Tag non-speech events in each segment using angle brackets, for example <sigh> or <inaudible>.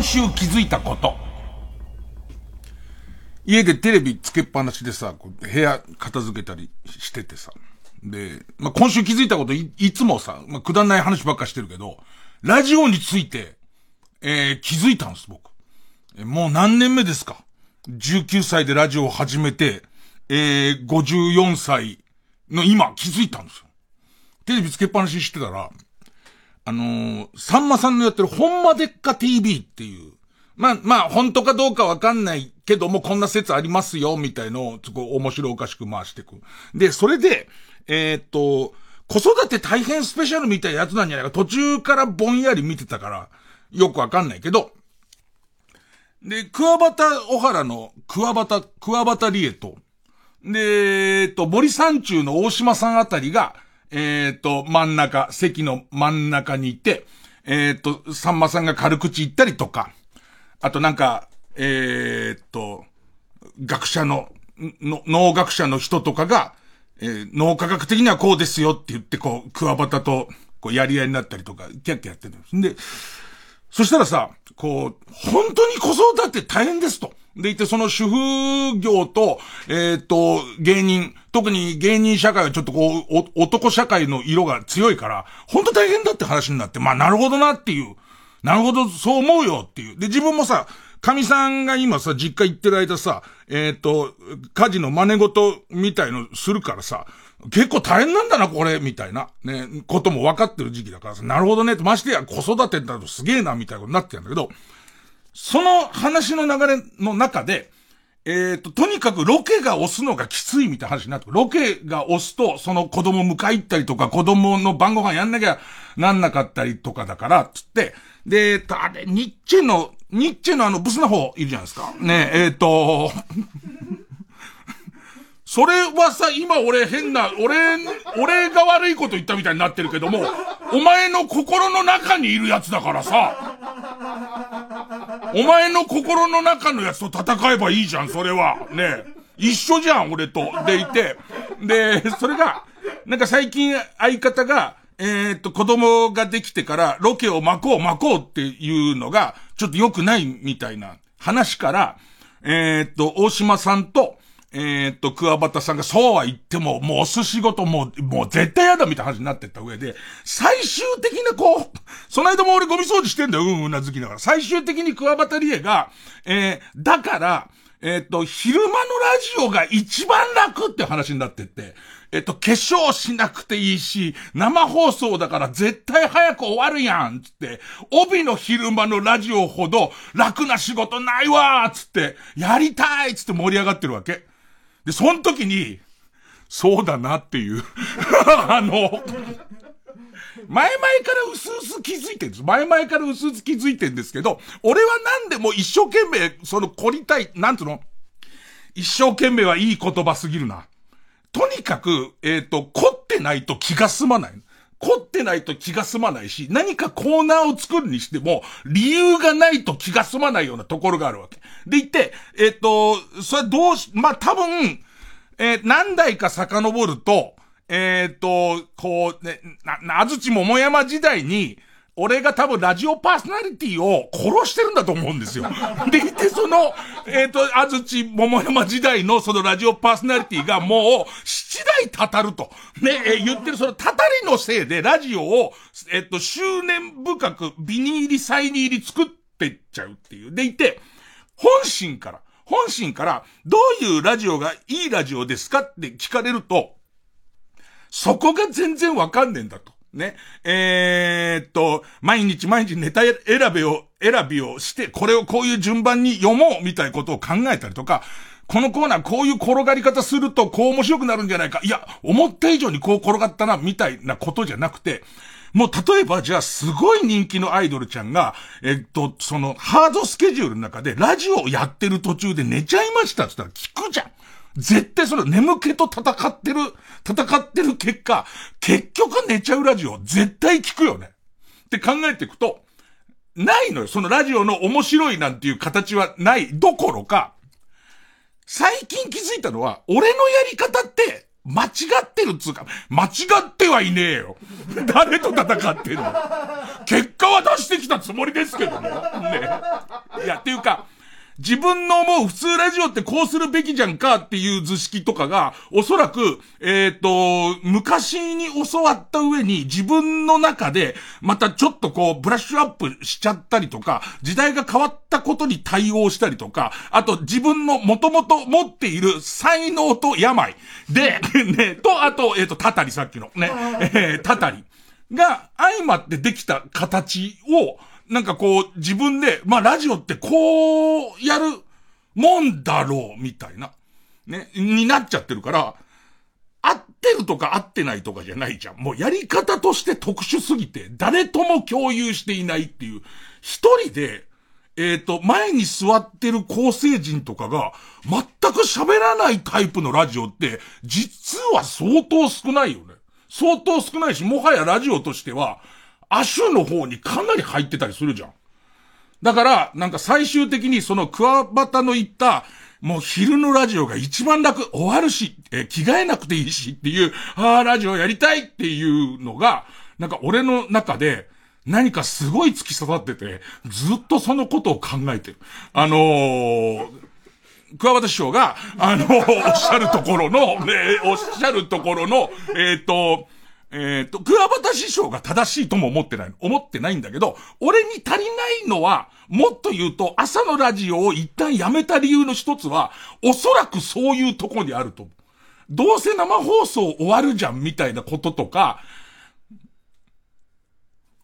今週気づいたこと。家でテレビつけっぱなしでさ、部屋片付けたりしててさ。で、まあ、今週気づいたことい、いつもさ、まあ、くだんない話ばっかしてるけど、ラジオについて、えー、気づいたんです、僕え。もう何年目ですか ?19 歳でラジオを始めて、えー、54歳の今気づいたんですよ。テレビつけっぱなししてたら、あのー、さんまさんのやってるほんまでっか TV っていう、まあ、まあ、本当かどうかわかんないけども、こんな説ありますよ、みたいのを、すごい面白おかしく回していく。で、それで、えー、っと、子育て大変スペシャルみたいなやつなんじゃないか、途中からぼんやり見てたから、よくわかんないけど、で、クワバタ小原のクワバタ、クワバタリエと、で、えっと、森山中の大島さんあたりが、えっと、真ん中、席の真ん中にいて、えっと、さんまさんが軽口言ったりとか、あとなんか、えっと、学者の、の、脳学者の人とかが、えー、脳科学的にはこうですよって言って、こう、クワバタと、こう、やり合いになったりとか、キャッキャやってるんです。で、そしたらさ、こう、本当に子育て大変ですと。でいて、その主婦業と、えっ、ー、と、芸人、特に芸人社会はちょっとこう、男社会の色が強いから、本当大変だって話になって、まあなるほどなっていう。なるほど、そう思うよっていう。で、自分もさ、神さんが今さ、実家行ってる間さ、えっ、ー、と、家事の真似事みたいのするからさ、結構大変なんだな、これ、みたいな、ね、ことも分かってる時期だからさ、なるほどね、ましてや子育てだとすげえな、みたいなことになってるんだけど、その話の流れの中で、えっ、と、とにかくロケが押すのがきついみたいな話になってロケが押すと、その子供迎え行ったりとか、子供の晩ご飯やんなきゃなんなかったりとかだから、つって、で、えっ、とあれ、ニッチェの、ニッチェのあのブスな方いるじゃないですか。ねえ、えっ、と、<laughs> それはさ、今俺変な、俺、俺が悪いこと言ったみたいになってるけども、お前の心の中にいるやつだからさ、お前の心の中のやつと戦えばいいじゃん、それは。ね一緒じゃん、俺と。でいて。で、それが、なんか最近相方が、えー、っと、子供ができてからロケを巻こう巻こうっていうのが、ちょっと良くないみたいな話から、えー、っと、大島さんと、えー、っと、桑畑さんがそうは言っても、もうお寿司ごともう、もう絶対嫌だみたいな話になってった上で、最終的なこう、その間も俺ゴミ掃除してんだよ、うんうんなずきながら。最終的に桑畑理恵が、えー、だから、えー、っと、昼間のラジオが一番楽って話になってって、えっと、化粧しなくていいし、生放送だから絶対早く終わるやんつって、帯の昼間のラジオほど楽な仕事ないわつって、やりたいつって盛り上がってるわけ。で、その時に、そうだなっていう <laughs> あの、前々から薄々気づいてるんです。前々から薄々気づいてるんですけど、俺は何でも一生懸命、その凝りたい、なんつうの？一生懸命はいい言葉すぎるな。とにかく、えっ、ー、と、凝ってないと気が済まない。凝ってないと気が済まないし、何かコーナーを作るにしても、理由がないと気が済まないようなところがあるわけ。でいて、えっ、ー、と、それどうし、まあ、多分、えー、何代か遡ると、えっ、と、こう、ね、な、なずち桃山時代に、俺が多分ラジオパーソナリティを殺してるんだと思うんですよ。でいて、その、えっ、ー、と、あずち桃山時代のそのラジオパーソナリティがもう、七代たたると。ね、えー、言ってるそのたたりのせいでラジオを、えっ、ー、と、執念深くビニ入り、サイニ入り作ってっちゃうっていう。でいて、本心から、本心から、どういうラジオがいいラジオですかって聞かれると、そこが全然わかんねえんだと。ね。えー、っと、毎日毎日ネタ選びを、選びをして、これをこういう順番に読もうみたいなことを考えたりとか、このコーナーこういう転がり方するとこう面白くなるんじゃないか。いや、思った以上にこう転がったな、みたいなことじゃなくて、もう例えばじゃあすごい人気のアイドルちゃんが、えっと、そのハードスケジュールの中でラジオをやってる途中で寝ちゃいましたって言ったら聞くじゃん。絶対それ眠気と戦ってる、戦ってる結果、結局寝ちゃうラジオ絶対聞くよね。って考えていくと、ないのよ。そのラジオの面白いなんていう形はないどころか、最近気づいたのは、俺のやり方って、間違ってるっつうか、間違ってはいねえよ。誰と戦ってんの？結果は出してきたつもりですけども。ね。いや、っていうか、自分の思う普通ラジオってこうするべきじゃんかっていう図式とかが、おそらく、えっ、ー、と、昔に教わった上に自分の中で、またちょっとこう、ブラッシュアップしちゃったりとか、時代が変わったことに対応したりとか、あと自分の元々持っている才能と病。で、ね、と、あと、えっ、ー、と、たたりさっきの。ね、えー、たたりが相まってできた形を、なんかこう、自分で、まあラジオってこう、やるもんだろう、みたいな。ね、になっちゃってるから、合ってるとか合ってないとかじゃないじゃん。もうやり方として特殊すぎて、誰とも共有していないっていう、一人で、えっ、ー、と、前に座ってる構成人とかが、全く喋らないタイプのラジオって、実は相当少ないよね。相当少ないし、もはやラジオとしては、亜種の方にかなり入ってたりするじゃん。だから、なんか最終的にその桑畑の言った、もう昼のラジオが一番楽、終わるし、え着替えなくていいしっていう、ああ、ラジオやりたいっていうのが、なんか俺の中で、何かすごい突き刺さってて、ずっとそのことを考えてる。あのー、桑畑師匠が、あの、おっしゃるところの、ね、おっしゃるところの、えっ、ー、と、えっ、ー、と、桑畑師匠が正しいとも思ってない、思ってないんだけど、俺に足りないのは、もっと言うと、朝のラジオを一旦やめた理由の一つは、おそらくそういうとこにあると。どうせ生放送終わるじゃん、みたいなこととか、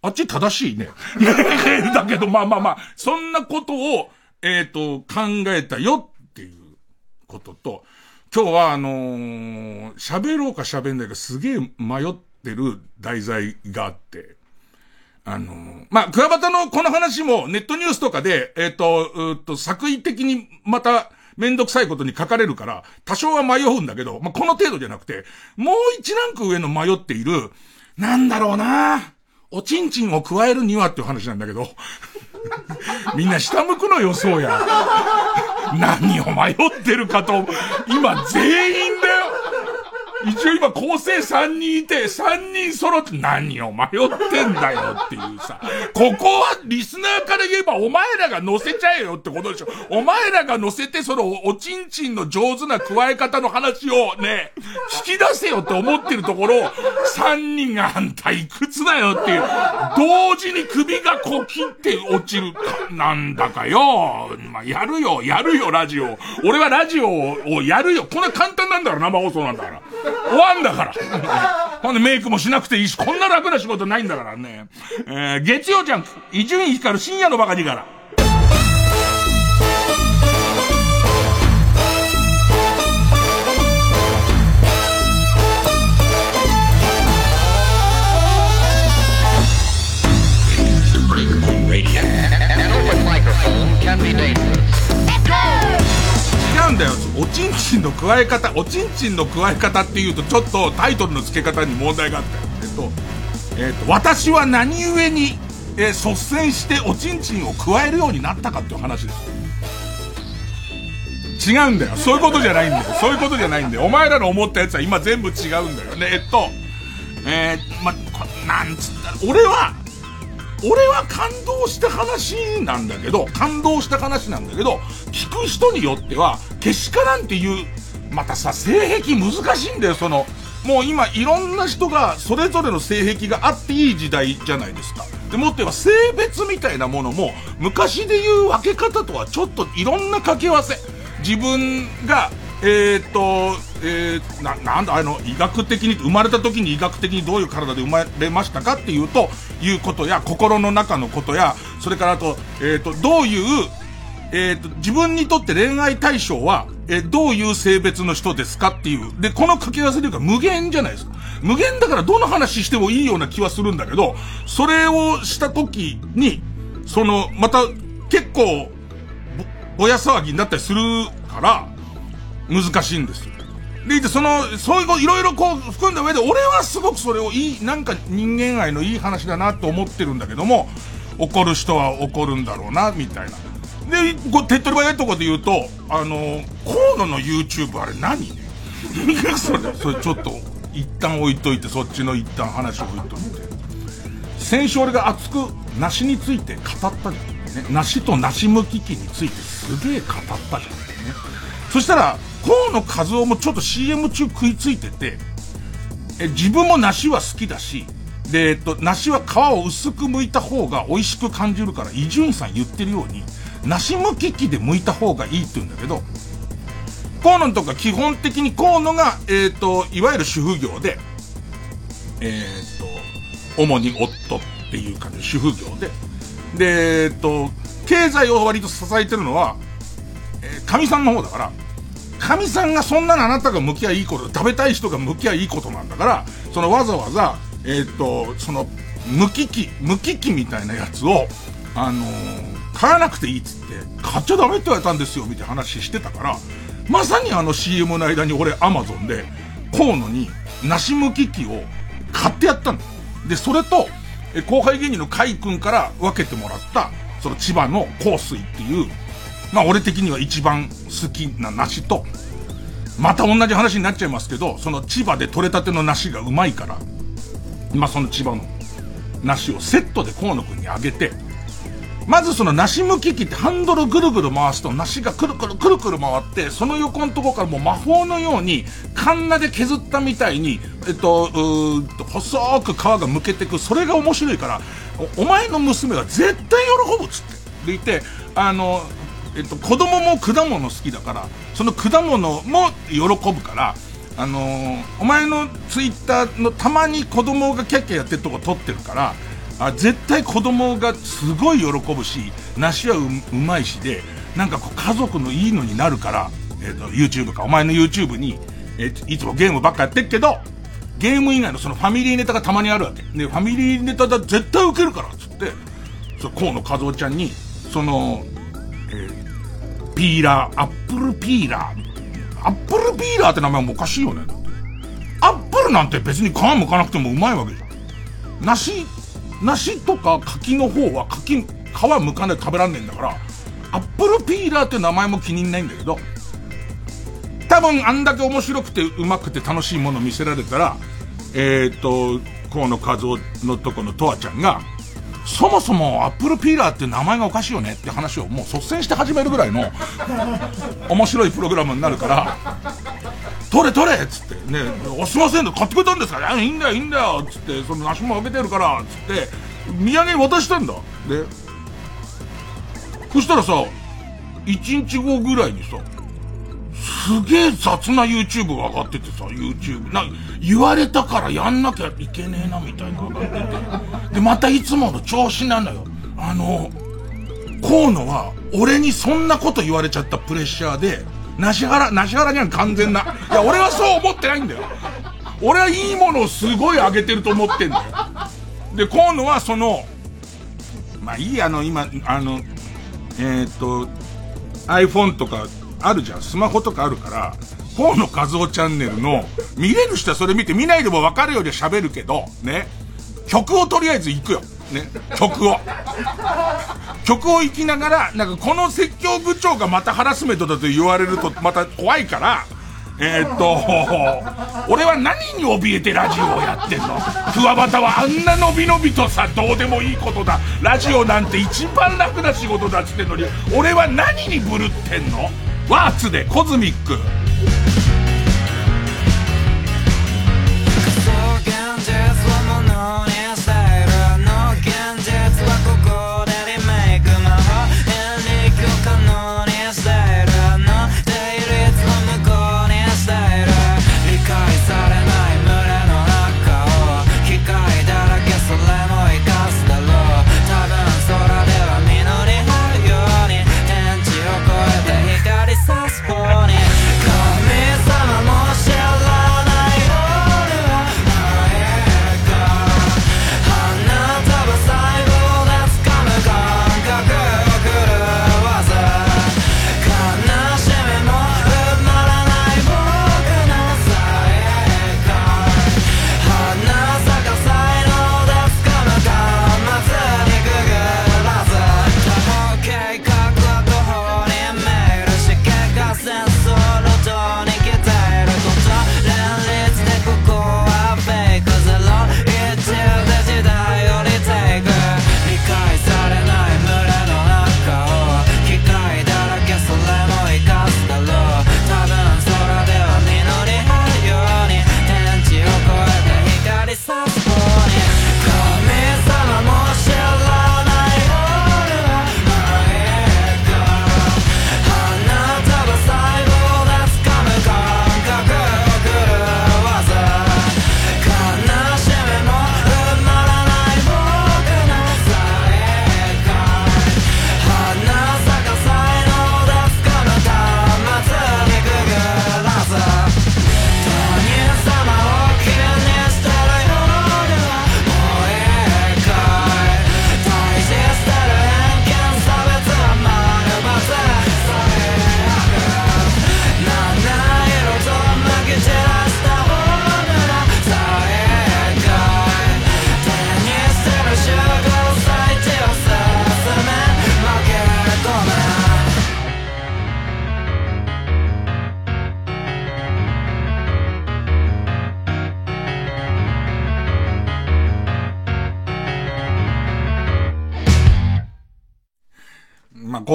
あっち正しいね。<laughs> だけど、まあまあまあ、そんなことを、えっ、ー、と、考えたよっていうことと、今日はあのー、喋ろうか喋んないかすげえ迷っってる題材があって、あの、まあ、クワバタのこの話もネットニュースとかで、えっ、ー、と、うっと、作為的にまた、めんどくさいことに書かれるから、多少は迷うんだけど、まあ、この程度じゃなくて、もう一ランク上の迷っている、なんだろうなおちんちんを加えるにはっていう話なんだけど、<laughs> みんな下向くの予想や。何を迷ってるかと、今全員一応今構成3人いて、3人揃って何を迷ってんだよっていうさ、ここはリスナーから言えばお前らが乗せちゃえよってことでしょ。お前らが乗せてそのおちんちんの上手な加え方の話をね、引き出せよって思ってるところ、3人があんたいくつだよっていう、同時に首がこう切って落ちる、なんだかよ。まあ、やるよ、やるよ、ラジオ。俺はラジオをやるよ。こんな簡単なんだから、生放送なんだから。終わんだから。ほんでメイクもしなくていいし、こんな楽な仕事ないんだからね。えー、月曜ジャンク、伊集院光深夜のバカ力。からだよ。おちんちんの加え方、おちんちんの加え方っていうとちょっとタイトルの付け方に問題があったよ。えっと、えっと、私は何故に、えー、率先しておちんちんを加えるようになったかっていう話です。違うんだよ。そういうことじゃないんだよ。そういうことじゃないんだよ。お前らの思ったやつは今全部違うんだよね。えっと、えー、ま、なんつった、俺は、俺は感動した話なんだけど、感動した話なんだけど、聞く人によっては、けしからんっていう、またさ、性癖難しいんだよ、その、もう今いろんな人がそれぞれの性癖があっていい時代じゃないですか。でもっては性別みたいなものも昔で言う分け方とはちょっといろんな掛け合わせ。自分がえー、っと、えー、な、なんだ、あの、医学的に、生まれた時に医学的にどういう体で生まれましたかっていうと、いうことや、心の中のことや、それからあと、えー、と、どういう、えっと、自分にとって恋愛対象は、えどういう性別の人ですかっていう。で、この掛け合わせというか無限じゃないですか。無限だからどの話してもいいような気はするんだけど、それをした時に、その、また、結構、ぼ、ぼや騒ぎになったりするから、難しいんですよ。で、その、そういう、いろいろこう含んだ上で、俺はすごくそれをいい、なんか人間愛のいい話だなと思ってるんだけども、怒る人は怒るんだろうな、みたいな。で、こう、手っ取り早いところで言うと、あの、河野の YouTube あれ何ね？<laughs> それ、それちょっと、一旦置いといて、そっちの一旦話を置いといて。先週俺が熱く梨について語ったじゃん。ね、梨と梨むき器についてすげえ語ったじゃん。ね。そしたら、河野和夫もちょっと CM 中食いついてて、え、自分も梨は好きだし、で、えっと、梨は皮を薄く剥いた方が美味しく感じるから、伊集院さん言ってるように、梨むき器で剥いた方がいいって言うんだけど、河野とか基本的に河野が、えっ、と、いわゆる主婦業で、えっ、と、主に夫っていう感じで主婦業で、で、えっ、と、経済を割と支えてるのは、えー、神さんの方だから、神さんがそんなのあなたが向き合いいこと、食べたい人が向き合いいいことなんだから、そのわざわざ、えっ、と、その、無機器、無機器みたいなやつを、あのー、買わなくていいっつって、買っちゃダメって言われたんですよ、みたいな話してたから、まさにあの CM の間に俺アマゾンで、河野に梨むき器を買ってやったんだ。で、それと、後輩芸人の海君から分けてもらった、その千葉の香水っていう、まあ俺的には一番好きな梨と、また同じ話になっちゃいますけど、その千葉で採れたての梨がうまいから、まあその千葉の梨をセットで河野君にあげて、まずその梨むき器ってハンドルぐるぐる回すと梨がくるくるくるくる回って、その横のとこからもう魔法のように、カンナで削ったみたいに、えっと、うーと、細く皮が剥けてく。それが面白いから、お前の娘は絶対喜ぶっつって。でいて、あの、えっと、子供も果物好きだから、その果物も喜ぶから、あのー、お前のツイッターのたまに子供がキャッキャやってるとこ撮ってるから、あ絶対子供がすごい喜ぶし、梨はううまいしで、なんかこう家族のいいのになるから、え、ー、と、YouTube か、お前の YouTube に、えー、いつもゲームばっかやってっけど、ゲーム以外のそのファミリーネタがたまにあるわけ。で、ファミリーネタだ絶対受けるからっ、つって、そ河野和夫ちゃんに、その、えー、ピーラー、アップルピーラー、アップルピーラーって名前もおかしいよね。アップルなんて別に皮むかなくてもうまいわけじゃん。梨梨とか柿の方は柿、皮むかない食べらんねえんだから、アップルピーラーって名前も気に入んないんだけど、多分あんだけ面白くてうまくて楽しいもの見せられたら、えっ、ー、と、河野和夫のとこのとわちゃんが、そもそもアップルピーラーって名前がおかしいよねって話をもう率先して始めるぐらいの <laughs> 面白いプログラムになるから、取れ取れっつって、ね、あ、すいません、買ってくれたんですか？いや、いいんだよ、いいんだよ、つって、その梨もあげてるから、つって、土産渡したんだ。で、そしたらさ、1日後ぐらいにさ、すげえ雑な YouTube が上がっててさ、YouTube。な、言われたからやんなきゃいけねえな、みたいな上がってて。で、またいつもの調子なのよ。あの、河野は、俺にそんなこと言われちゃったプレッシャーで、なし原、なし原には完全な。いや、俺はそう思ってないんだよ。俺はいいものをすごい上げてると思ってんだよ。で、河野はその、まあいいあの、今、あの、えー、っと、iPhone とかあるじゃん。スマホとかあるから、河野和夫チャンネルの、見れる人はそれ見て見ないでも分かるように喋るけど、ね。曲をとりあえず行くよ。ね。曲を。曲を行きながら、なんかこの説教部長がまたハラスメントだと言われるとまた怖いから、えー、っと、俺は何に怯えてラジオをやってんの？クワバタはあんなのびのびとさ、どうでもいいことだ。ラジオなんて一番楽な仕事だっつってんのに、俺は何にブルってんの？ワーツでコズミック「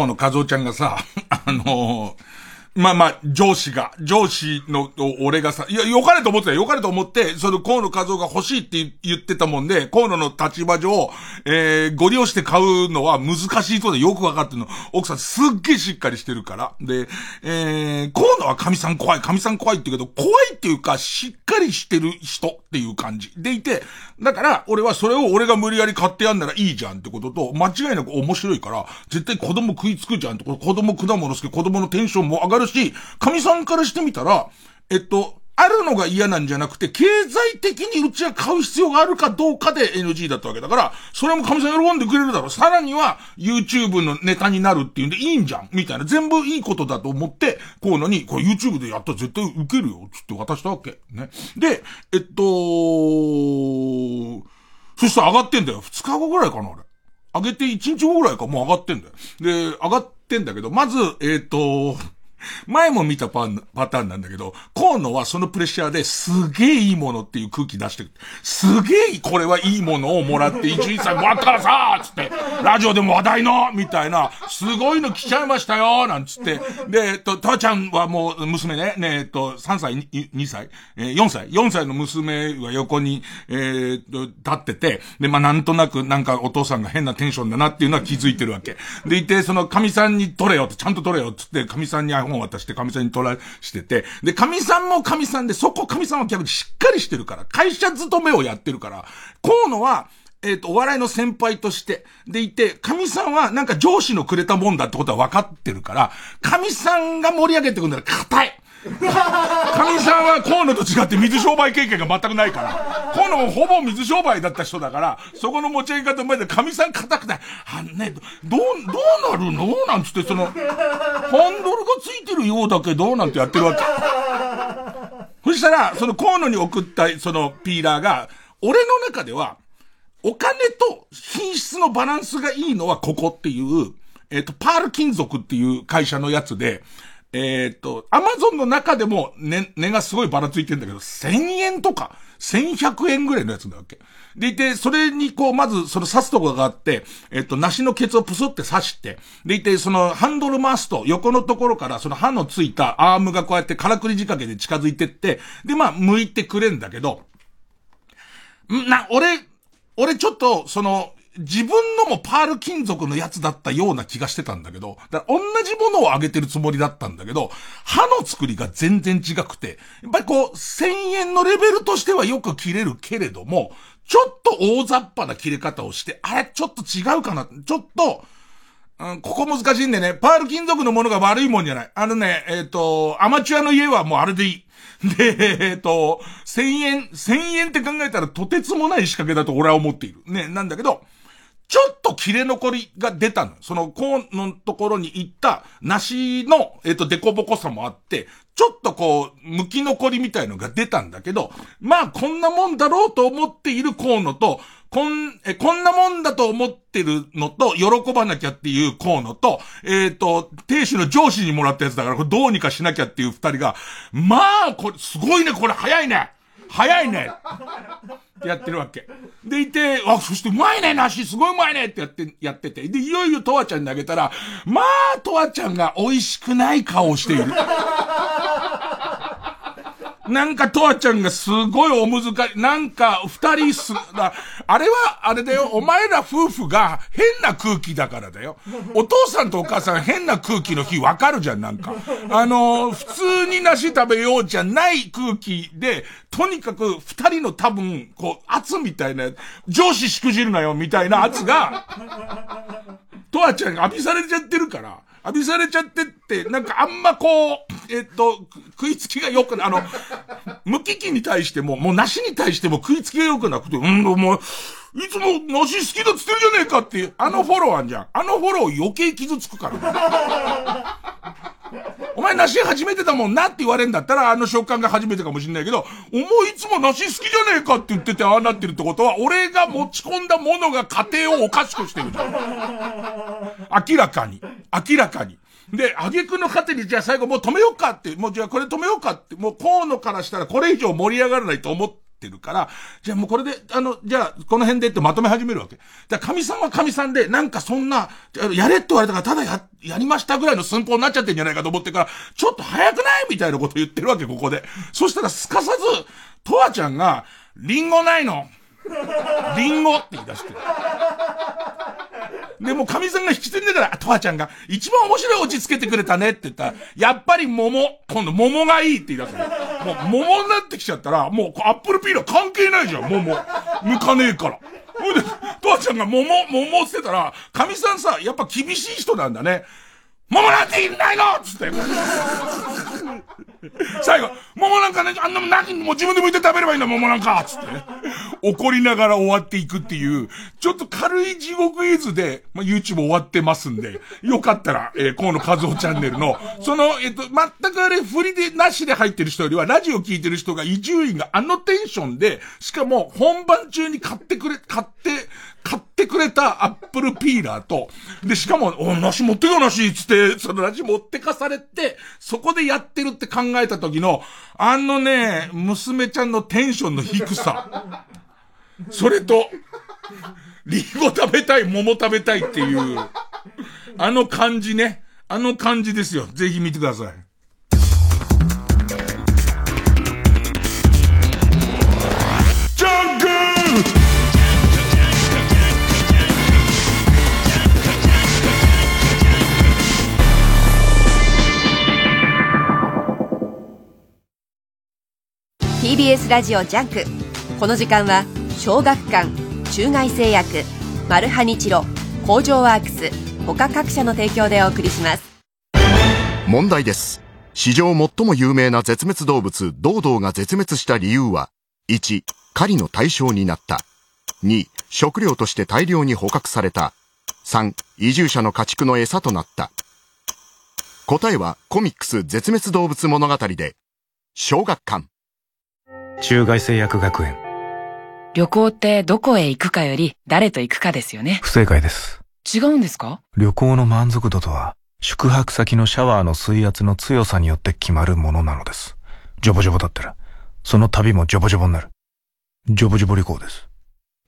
河野和夫ちゃんがさ、<laughs> あのーまあまあ、上司が、上司の、俺がさ、いや、良かれと思ってたよ。良かれと思って、その河野和夫が欲しいって言ってたもんで、河野の立場上、えー、ご利用して買うのは難しいとでよくわかってるの。奥さんすっげえしっかりしてるから。で、えー、河野は神さん怖い、神さん怖いって言うけど、怖いっていうか、しっかりしてる人っていう感じ。でいて、だから、俺はそれを俺が無理やり買ってやんならいいじゃんってことと、間違いなく面白いから、絶対子供食いつくじゃんってこと、子供果物好き、子供のテンションも上がるるし、神さんからしてみたら、えっと、あるのが嫌なんじゃなくて、経済的にうちは買う必要があるかどうかで NG だったわけだから、それも神さん喜んでくれるだろう。さらには、YouTube のネタになるっていうんでいいんじゃんみたいな。全部いいことだと思って、こうのに、これ YouTube でやったら絶対受けるよ。つって渡したわけ。ね。で、えっと、そしたら上がってんだよ。二日後ぐらいかな、俺。上げて一日後ぐらいか、もう上がってんだよ。で、上がってんだけど、まず、えっと、前も見たパパターンなんだけど、河野はそのプレッシャーですげえいいものっていう空気出してる。すげえこれはいいものをもらって一日歳もらったからさつって、ラジオでも話題のみたいな、すごいの来ちゃいましたよなんつって、で、えっと、たちゃんはもう娘ね、ねえっと、3歳、2歳、えー、4歳、4歳の娘は横に、えー、立ってて、で、まあ、なんとなくなんかお父さんが変なテンションだなっていうのは気づいてるわけ。でいて、その神さんに取れよって、ちゃんと取れよってって、神さんに本渡して、神さんに取らしてて、で、神さんも神さんで、そこ神さんは逆にしっかりしてるから、会社勤めをやってるから、河野は、えっ、と、お笑いの先輩として、でいて、神さんはなんか上司のくれたもんだってことは分かってるから、神さんが盛り上げてくんだら硬い。神さんは河野と違って水商売経験が全くないから、河野もほぼ水商売だった人だから、そこの持ち上げ方前で神さん硬くない。あね、どう、どうなるの？なんつってその、ハンドルがついてるようだけど、なんてやってるわけ。そしたら、その河野に送ったそのピーラーが、俺の中では、お金と品質のバランスがいいのはここっていう、えっ、ー、と、パール金属っていう会社のやつで、えー、っと、アマゾンの中でも値、値がすごいばらついてんだけど、1000円とか、1100円ぐらいのやつだわけ？でいて、それにこう、まず、その刺すとこがあって、えっと、梨のケツをプスって刺して、でいて、その、ハンドル回すと、横のところから、その刃のついたアームがこうやってからくり仕掛けで近づいてって、で、まあ、向いてくれんだけど、な、俺、俺ちょっと、その、自分のもパール金属のやつだったような気がしてたんだけど、だ同じものをあげてるつもりだったんだけど、刃の作りが全然違くて、やっぱりこう、1000円のレベルとしてはよく切れるけれども、ちょっと大雑把な切れ方をして、あれ、ちょっと違うかな、ちょっと、うん、ここ難しいんでね、パール金属のものが悪いもんじゃない。あのね、えっ、ー、と、アマチュアの家はもうあれでいい。で、えっ、ー、と、1000円、1000円って考えたらとてつもない仕掛けだと俺は思っている。ね、なんだけど、ちょっと切れ残りが出たの。その、コーンのところに行った、梨の、えっ、ー、と、デコボコさもあって、ちょっとこう、剥き残りみたいのが出たんだけど、まあ、こんなもんだろうと思っているコーンのと、こん、え、こんなもんだと思ってるのと、喜ばなきゃっていう河野と、えっ、ー、と、亭主の上司にもらったやつだから、これどうにかしなきゃっていう二人が、まあ、これ、すごいね、これ早いね早いねってやってるわけ。でいて、あ、そしてうまいね、梨、すごいうまいねってやって、やってて。で、いよいよとわちゃんに投げたら、まあ、とわちゃんが美味しくない顔をしている。なんか、とわちゃんがすごいお難しい。なんか、二人す、あれは、あれだよ、お前ら夫婦が変な空気だからだよ。お父さんとお母さん変な空気の日わかるじゃん、なんか。あの、普通に梨食べようじゃない空気で、とにかく二人の多分、こう、圧みたいな、上司しくじるなよ、みたいな圧が、とわちゃんが浴びされちゃってるから、浴びされちゃってって、なんかあんまこう、えっと、食いつきが良くな、あの、無機器に対しても、もう梨に対しても食いつきが良くなくて、うん、もう、いつも梨好きだっつってるじゃねえかっていう、あのフォローあんじゃん。あのフォロー余計傷つくから。<laughs> お前梨初めてだもんなって言われんだったら、あの食感が初めてかもしんないけど、お前いつも梨好きじゃねえかって言っててああなってるってことは、俺が持ち込んだものが家庭をおかしくしてるじゃん。明らかに。明らかに。で、挙句の果てに、じゃあ最後もう止めようかって、もうじゃあこれ止めようかって、もう河野からしたらこれ以上盛り上がらないと思っってるから、じゃあもうこれで、あの、じゃあこの辺でってまとめ始めるわけ。じゃあ神さんは神さんで、なんかそんな、やれって言われたからただや、やりましたぐらいの寸法になっちゃってんじゃないかと思ってから、ちょっと早くないみたいなこと言ってるわけ、ここで。そしたらすかさず、とわちゃんが、リンゴないの <laughs> リンゴって言い出して。で、もう神さんが引き継いでから、とわちゃんが、一番面白い落ち着けてくれたねって言ったら、やっぱり桃、今度桃がいいって言い出すもう桃になってきちゃったら、もうアップルピーラー関係ないじゃん、桃。向かねえから。ほいで、とわちゃんが桃、桃って言ったら、神さんさ、やっぱ厳しい人なんだね。桃なんていないのつって。<laughs> 最後、桃なんかね、あんなもんなき、もう自分で剥いて食べればいいんだ、桃なんかつって。怒りながら終わっていくっていう、ちょっと軽い地獄絵図で、まあ、YouTube 終わってますんで、よかったら、えー、河野和夫チャンネルの、その、えっ、ー、と、全くあれ、振りで、なしで入ってる人よりは、ラジオ聞いてる人が、伊集院があのテンションで、しかも、本番中に買ってくれ、買って、買ってくれたアップルピーラーと、で、しかも、お、梨持ってか梨つって、その梨持ってかされて、そこでやってるって考えた時の、あのね、娘ちゃんのテンションの低さ。それと、リンゴ食べたい、桃食べたいっていう、あの感じね。あの感じですよ。ぜひ見てください。TBS ラジオジャンク。この時間は小学館中外製薬マルハニチロ工場ワークス他各社の提供でお送りします。問題です。史上最も有名な絶滅動物ドードーが絶滅した理由は1狩りの対象になった。2食料として大量に捕獲された。3移住者の家畜の餌となった。答えはコミックス絶滅動物物語で小学館。中外製薬学園。旅行ってどこへ行くかより誰と行くかですよね。不正解です。違うんですか？旅行の満足度とは宿泊先のシャワーの水圧の強さによって決まるものなのです。ジョボジョボだったら。その旅もジョボジョボになる。ジョボジョボ旅行です。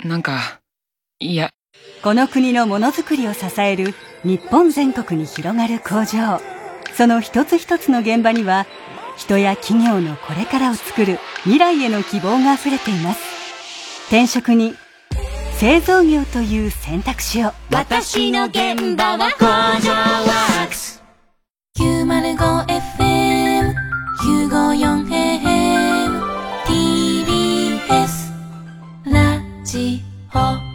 なんかいや。この国のものづくりを支える日本全国に広がる工場。その一つ一つの現場には人や企業のこれからを作る未来への希望が溢れています。転職に製造業という選択肢を。私の現場は工場ワークス。905FM954AM TBS ラジオ。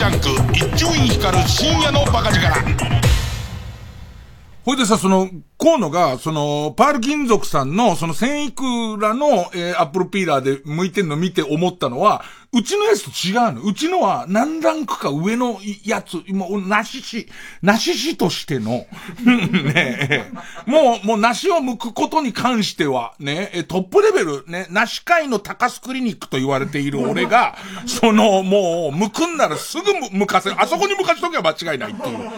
ジャンク一丁院光る深夜のバカ力。ほいでさ、その、河野が、その、パール金属さんの、その、千いくらの、えー、アップルピーラーで向いてんの見て思ったのは、うちのやつと違うの。うちのは、何ランクか上のやつ、もう、なしし、なししとしての、<laughs> ねもう、もう、梨を剥くことに関しては、ね、トップレベル、ね、梨界の高須クリニックと言われている俺が、その、もう、剥くんならすぐ剥かせる。あそこに剥かしとけば間違いないっていう。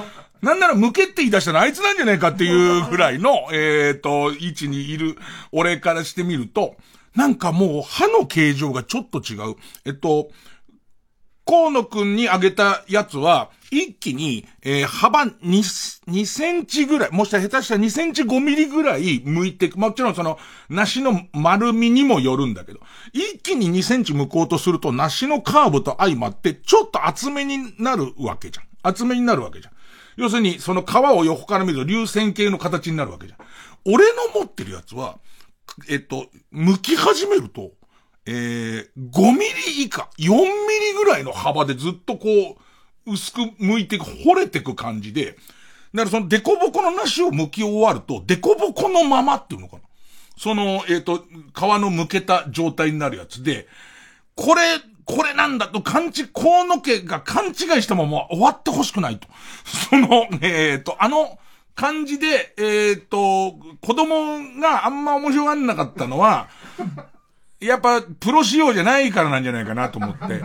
なんなら向けって言い出したのあいつなんじゃねえかっていうぐらいの、<laughs> えっ、ー、と、位置にいる俺からしてみると、なんかもう歯の形状がちょっと違う。えっと、河野くんにあげたやつは、一気に、えー、幅2、2センチぐらい、もしか下手したら2センチ5ミリぐらい剥いてもちろんその、梨の丸みにもよるんだけど、一気に2センチ剥こうとすると、梨のカーブと相まって、ちょっと厚めになるわけじゃん。厚めになるわけじゃん。要するに、その皮を横から見ると流線形の形になるわけじゃん。俺の持ってるやつは、えっと、剥き始めると、えー、5ミリ以下、4ミリぐらいの幅でずっとこう、薄く剥いてく、掘れていく感じで、だからそのデコボコの梨を剥き終わると、デコボコのままっていうのかな。その、えっ、ー、と、皮の剥けた状態になるやつで、これ、これなんだと勘違い、河野家が勘違いしたまま終わってほしくないと。<laughs> その、えっ、ー、と、あの、感じで、えっ、と、子供があんま面白がんなかったのは、<laughs> やっぱ、プロ仕様じゃないからなんじゃないかなと思って。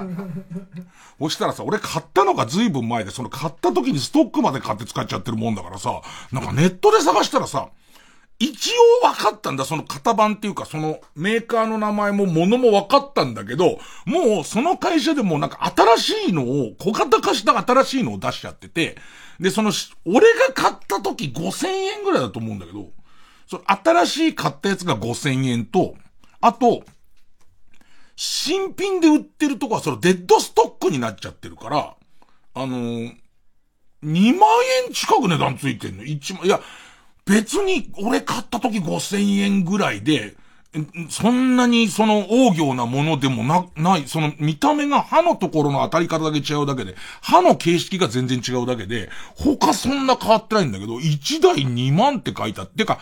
<laughs> そしたらさ、俺買ったのが随分前で、その買った時にストックまで買って使っちゃってるもんだからさ、なんかネットで探したらさ、一応分かったんだ、その型番っていうか、そのメーカーの名前も物も分かったんだけど、もうその会社でもなんか新しいのを、小型化した新しいのを出しちゃってて、で、その、俺が買った時5000円ぐらいだと思うんだけど、その新しい買ったやつが5000円と、あと、新品で売ってるとこはそのデッドストックになっちゃってるから、あのー、2万円近く値段ついてんの ?1 万、いや、別に俺買った時5000円ぐらいで、そんなにその大行なものでもな、ない、その見た目が歯のところの当たり方だけ違うだけで、歯の形式が全然違うだけで、他そんな変わってないんだけど、1台2万って書いてあって、か、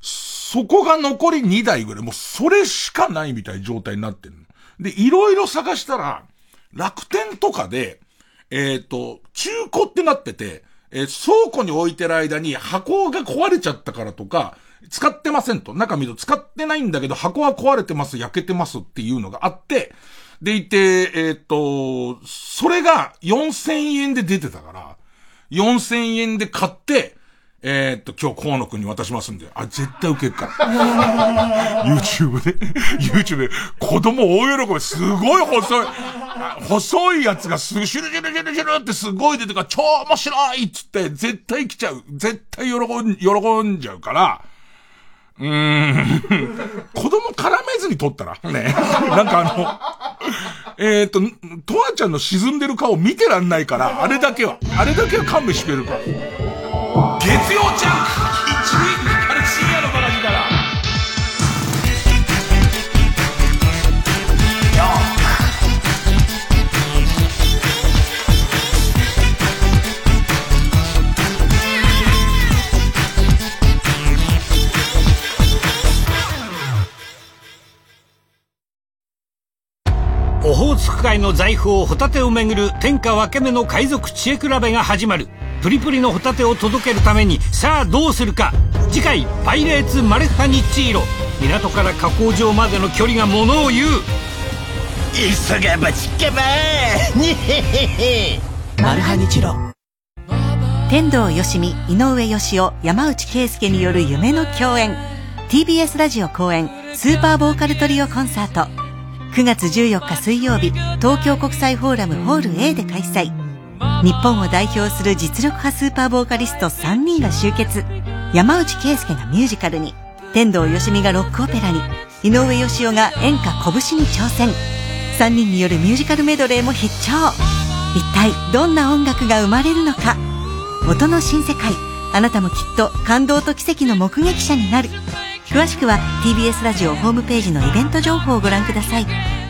そこが残り2台ぐらい、もうそれしかないみたいな状態になってる。で、いろいろ探したら、楽天とかで、えっ、と、中古ってなってて、えー倉庫に置いてる間に箱が壊れちゃったからとか、使ってませんと。中見ると使ってないんだけど箱は壊れてます、焼けてますっていうのがあって、でいて、えっ、と、それが4000円で出てたから、4000円で買って、えーっと、今日河野くんに渡しますんで、あ、絶対受けるから。YouTube で、YouTube で、子供大喜び、すごい細い、細いやつがすぐ、シュルシュルシュルシュルってすごい出てから、超面白いっつって、絶対来ちゃう。絶対喜ん、喜んじゃうから、うーん。子供絡めずに撮ったらね。なんかあの、えーっと、とわちゃんの沈んでる顔見てらんないから、あれだけは、あれだけは勘弁してくれるから。月曜ジャンク。オホーツク海の財宝ホタテをめぐる天下分け目の海賊知恵比べが始まる。プリプリのホタテを届けるためにさあどうするか。次回「パイレーツマルハニチーロ」港から加工場までの距離がものを言う。急がばちかばにへへへマルハニチロ天童よしみ井上芳雄山内圭介による夢の共演。TBS ラジオ公演スーパーボーカルトリオコンサート9月14日水曜日東京国際フォーラムホール A で開催。日本を代表する実力派スーパーボーカリスト3人が集結。山内圭介がミュージカルに。天童よしみがロックオペラに。井上芳雄が演歌拳に挑戦。3人によるミュージカルメドレーも必聴。一体どんな音楽が生まれるのか。音の新世界。あなたもきっと感動と奇跡の目撃者になる。詳しくは TBS ラジオホームページのイベント情報をご覧ください。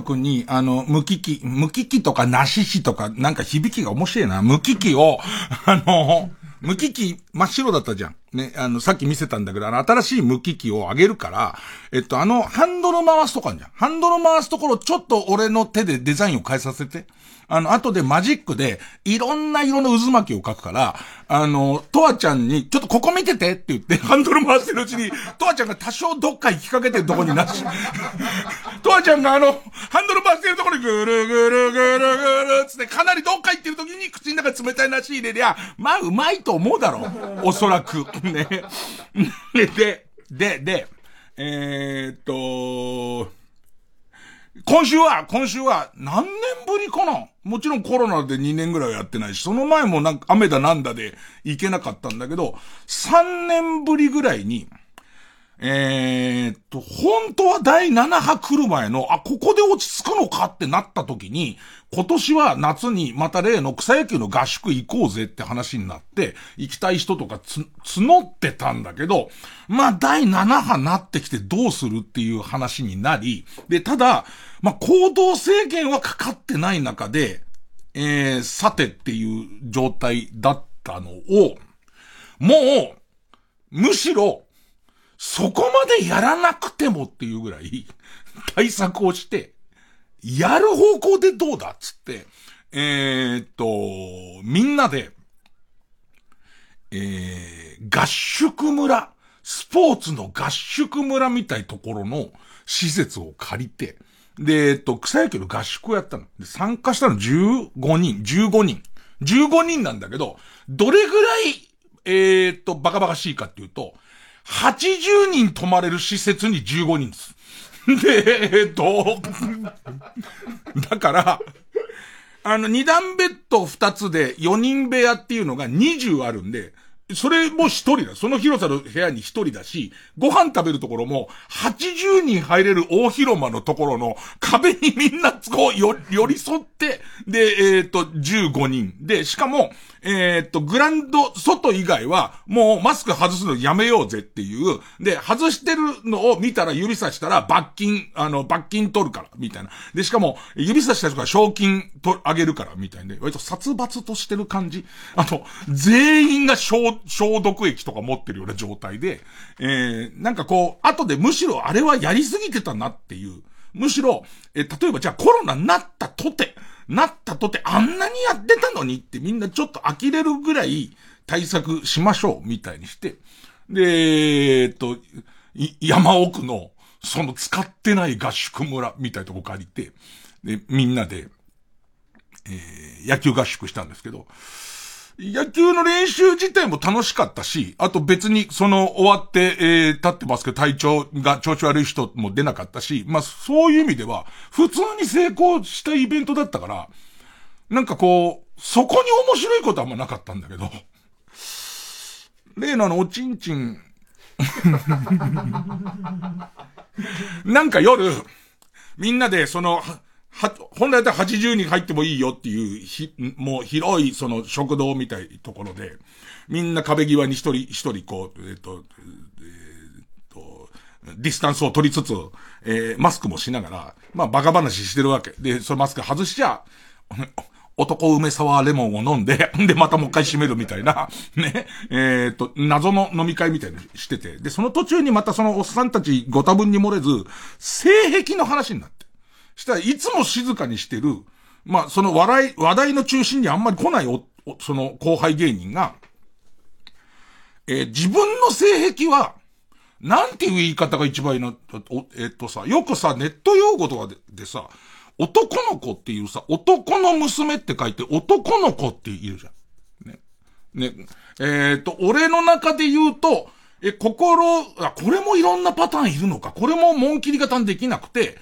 野くんに、あの、無機器、無機器とかなししとか、なんか響きが面白いな。無機器を、<laughs> あの、無機器、真っ白だったじゃん。ね、あの、さっき見せたんだけど、あの、新しい無機器をあげるから、えっと、あの、ハンドル回すとかあるじゃん。ハンドル回すところ、ちょっと俺の手でデザインを変えさせて。あの、後でマジックで、いろんな色の渦巻きを描くから、あの、とわちゃんに、ちょっとここ見ててって言って、<laughs> ハンドル回してるうちに、とわちゃんが多少どっか行きかけてるとこになし、<laughs> とわちゃんがあの、ハンドル回してるところにぐるぐるぐるぐるつって、かなりどっか行ってる時に口の中冷たい梨入れりゃ、まあうまいと思うだろう。おそらく。<laughs> ね。で、で、で、えー、っと、今週は、今週は、何年ぶりかな？もちろんコロナで2年ぐらいはやってないし、その前もなんか雨だなんだで行けなかったんだけど、3年ぶりぐらいに、えー、っと、本当は第7波来る前の、あ、ここで落ち着くのかってなった時に、今年は夏にまた例の草野球の合宿行こうぜって話になって、行きたい人とかつ、募ってたんだけど、まあ第7波なってきてどうするっていう話になり、で、ただ、まあ行動制限はかかってない中で、えー、さてっていう状態だったのを、もう、むしろ、そこまでやらなくてもっていうぐらい、<laughs> 対策をして、やる方向でどうだっつって、えー、っと、みんなで、えー、合宿村、スポーツの合宿村みたいところの施設を借りて、で、えっと、草野球の合宿をやったの。で、参加したの15人、15人。15人なんだけど、どれぐらい、えー、っと、バカバカしいかっていうと、80人泊まれる施設に15人です。<laughs> で、えっと、<laughs> だから、あの、二段ベッド二つで4人部屋っていうのが20あるんで、それも一人だ。その広さの部屋に一人だし、ご飯食べるところも、80人入れる大広間のところの壁にみんなこう、よ、寄り添って、で、えっ、と、15人。で、しかも、えっ、と、グランド、外以外は、もうマスク外すのやめようぜっていう。で、外してるのを見たら指さしたら罰金、あの、罰金取るから、みたいな。で、しかも、指さした人が賞金と、あげるから、みたいで、割と殺伐としてる感じ。あと、全員が消、消毒液とか持ってるような状態で、えー、なんかこう、後でむしろあれはやりすぎてたなっていう。むしろ、え例えばじゃあコロナになったとて、なったとてあんなにやってたのにってみんなちょっと呆れるぐらい対策しましょうみたいにして、で、えっと、山奥の、その使ってない合宿村みたいなとこ借りて、で、みんなで、えー、野球合宿したんですけど、野球の練習自体も楽しかったし、あと別にその終わって、えー、立ってますけど体調が調子悪い人も出なかったし、まあそういう意味では、普通に成功したイベントだったから、なんかこう、そこに面白いことはあんまなかったんだけど、例のあのおちんちん、<laughs> なんか夜、みんなでその、は、本来だったら80人入ってもいいよっていう、ひ、もう広いその食堂みたいところで、みんな壁際に一人、一人こう、えっと、えっと、ディスタンスを取りつつ、えー、マスクもしながら、まあバカ話してるわけ。で、そのマスク外しちゃ、<laughs> 男梅沢レモンを飲んで、<laughs> で、またもう一回閉めるみたいな、<laughs> ね、えっ、と、謎の飲み会みたいにしてて、で、その途中にまたそのおっさんたちご多分に漏れず、性癖の話になって。したらいつも静かにしてる、まあ、その笑い、話題の中心にあんまり来ないお、おその後輩芸人が、えー、自分の性癖は、なんていう言い方が一番いいの？えっとさ、よくさ、ネット用語とかででさ、男の子っていうさ、男の娘って書いて男の子って言うじゃん。ね。ね。えっ、と、俺の中で言うと、え、心、あ、これもいろんなパターンいるのか？これも門切り型にできなくて、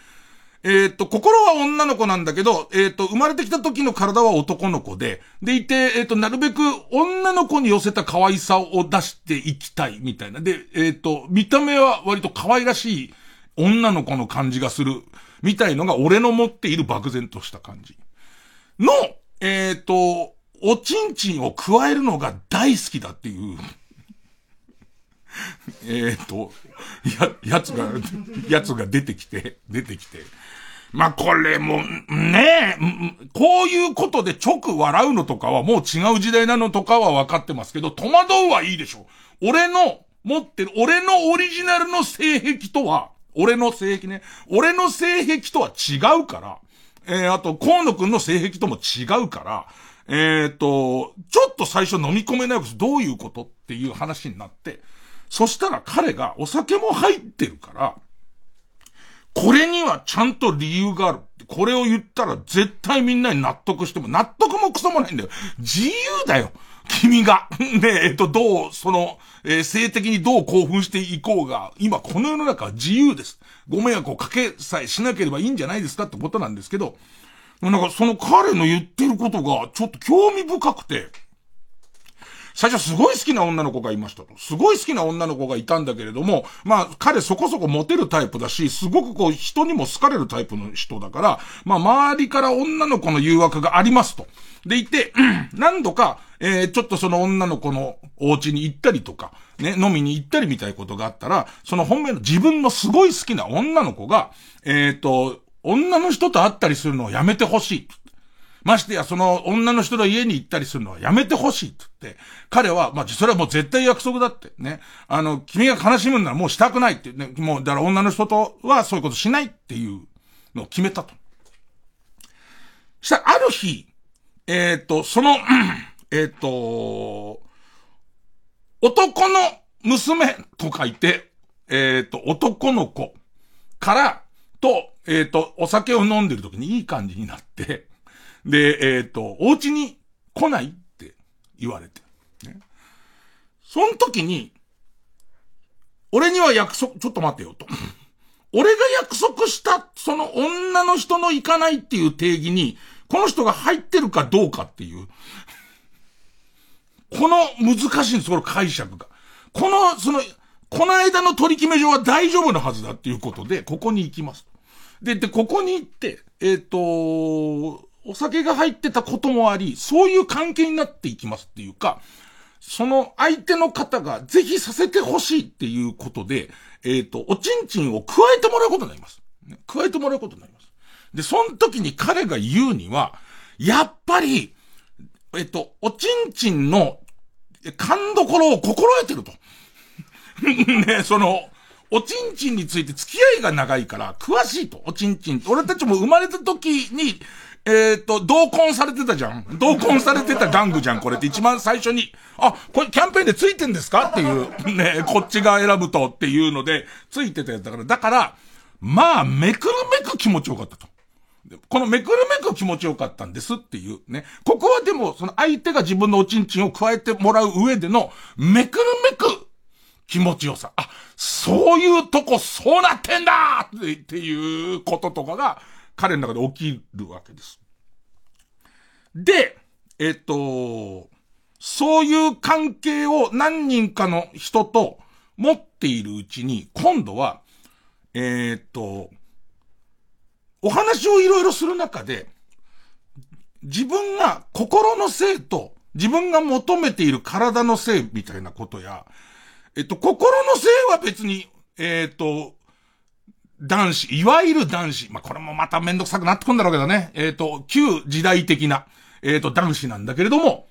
えっ、と、心は女の子なんだけど、えっ、と、生まれてきた時の体は男の子で、でいて、えっ、と、なるべく女の子に寄せた可愛さを出していきたい、みたいな。で、えっ、と、見た目は割と可愛らしい女の子の感じがする、みたいのが俺の持っている漠然とした感じ。の、えっ、と、おちんちんを加えるのが大好きだっていう。<laughs> えっと、や、やつが、やつが出てきて、出てきて。まあ、これも、ねえ、こういうことで直笑うのとかはもう違う時代なのとかは分かってますけど、戸惑うはいいでしょ。俺の持ってる、俺のオリジナルの性癖とは、俺の性癖ね、俺の性癖とは違うから、えー、あと、河野くんの性癖とも違うから、えっ、ー、と、ちょっと最初飲み込めないです。どういうこと？っていう話になって、そしたら彼がお酒も入ってるから、これにはちゃんと理由がある。これを言ったら絶対みんなに納得しても、納得もクソもないんだよ。自由だよ。君が。<laughs> ねえ、っと、どう、その、えー、性的にどう興奮していこうが、今この世の中は自由です。ご迷惑をかけさえしなければいいんじゃないですかってことなんですけど、なんかその彼の言ってることがちょっと興味深くて、最初すごい好きな女の子がいましたと。すごい好きな女の子がいたんだけれども、まあ、彼そこそこモテるタイプだし、すごくこう、人にも好かれるタイプの人だから、まあ、周りから女の子の誘惑がありますと。でいて、<clears throat> 何度か、えー、ちょっとその女の子のお家に行ったりとか、ね、飲みに行ったりみたいなことがあったら、その本命の自分のすごい好きな女の子が、えっ、ー、と、女の人と会ったりするのをやめてほしい。ましてや、その女の人の家に行ったりするのはやめてほしいって言って、彼は、まあ、それはもう絶対約束だってね。あの、君が悲しむんならもうしたくないってね。もう、だから女の人とはそういうことしないっていうのを決めたと。したら、ある日、えっ、ー、と、その、<clears throat> えっ、と、男の娘と書いて、えっ、と、男の子から、と、えっ、と、お酒を飲んでる時にいい感じになって、で、えっ、と、お家に来ないって言われて。ね、その時に、俺には約束、ちょっと待てよと。俺が約束した、その女の人の行かないっていう定義に、この人が入ってるかどうかっていう。この難しいんです、この解釈が。この、その、この間の取り決め上は大丈夫なはずだっていうことで、ここに行きます。で、で、ここに行って、えっ、ー、と、お酒が入ってたこともあり、そういう関係になっていきますっていうか、その相手の方がぜひさせてほしいっていうことで、えっ、ー、と、おちんちんを加えてもらうことになります。加えてもらうことになります。で、その時に彼が言うには、やっぱり、えっと、おちんちんの勘どころを心得てると。<laughs> ね、その、おちんちんについて付き合いが長いから詳しいと。おちんちん。俺たちも生まれた時に、えっ、と、同梱されてたじゃん。同梱されてた玩具じゃん、これって一番最初に。あ、これキャンペーンで付いてんですか？っていう、ね、こっちが選ぶとっていうので、付いてたやつだから。だから、まあ、めくるめく気持ちよかったと。このめくるめく気持ちよかったんですっていうね。ここはでも、その相手が自分のおちんちんを加えてもらう上での、めくるめく気持ちよさ。あ、そういうとこそうなってんだっていうこととかが、彼の中で起きるわけです。で、えっと、そういう関係を何人かの人と持っているうちに、今度は、えっと、お話をいろいろする中で、自分が心の性と自分が求めている体の性みたいなことや、えっと、心の性は別に、えっと、男子、いわゆる男子。まあ、これもまためんどくさくなってくんだろうけどね。えっと、旧時代的な、えっと、男子なんだけれども、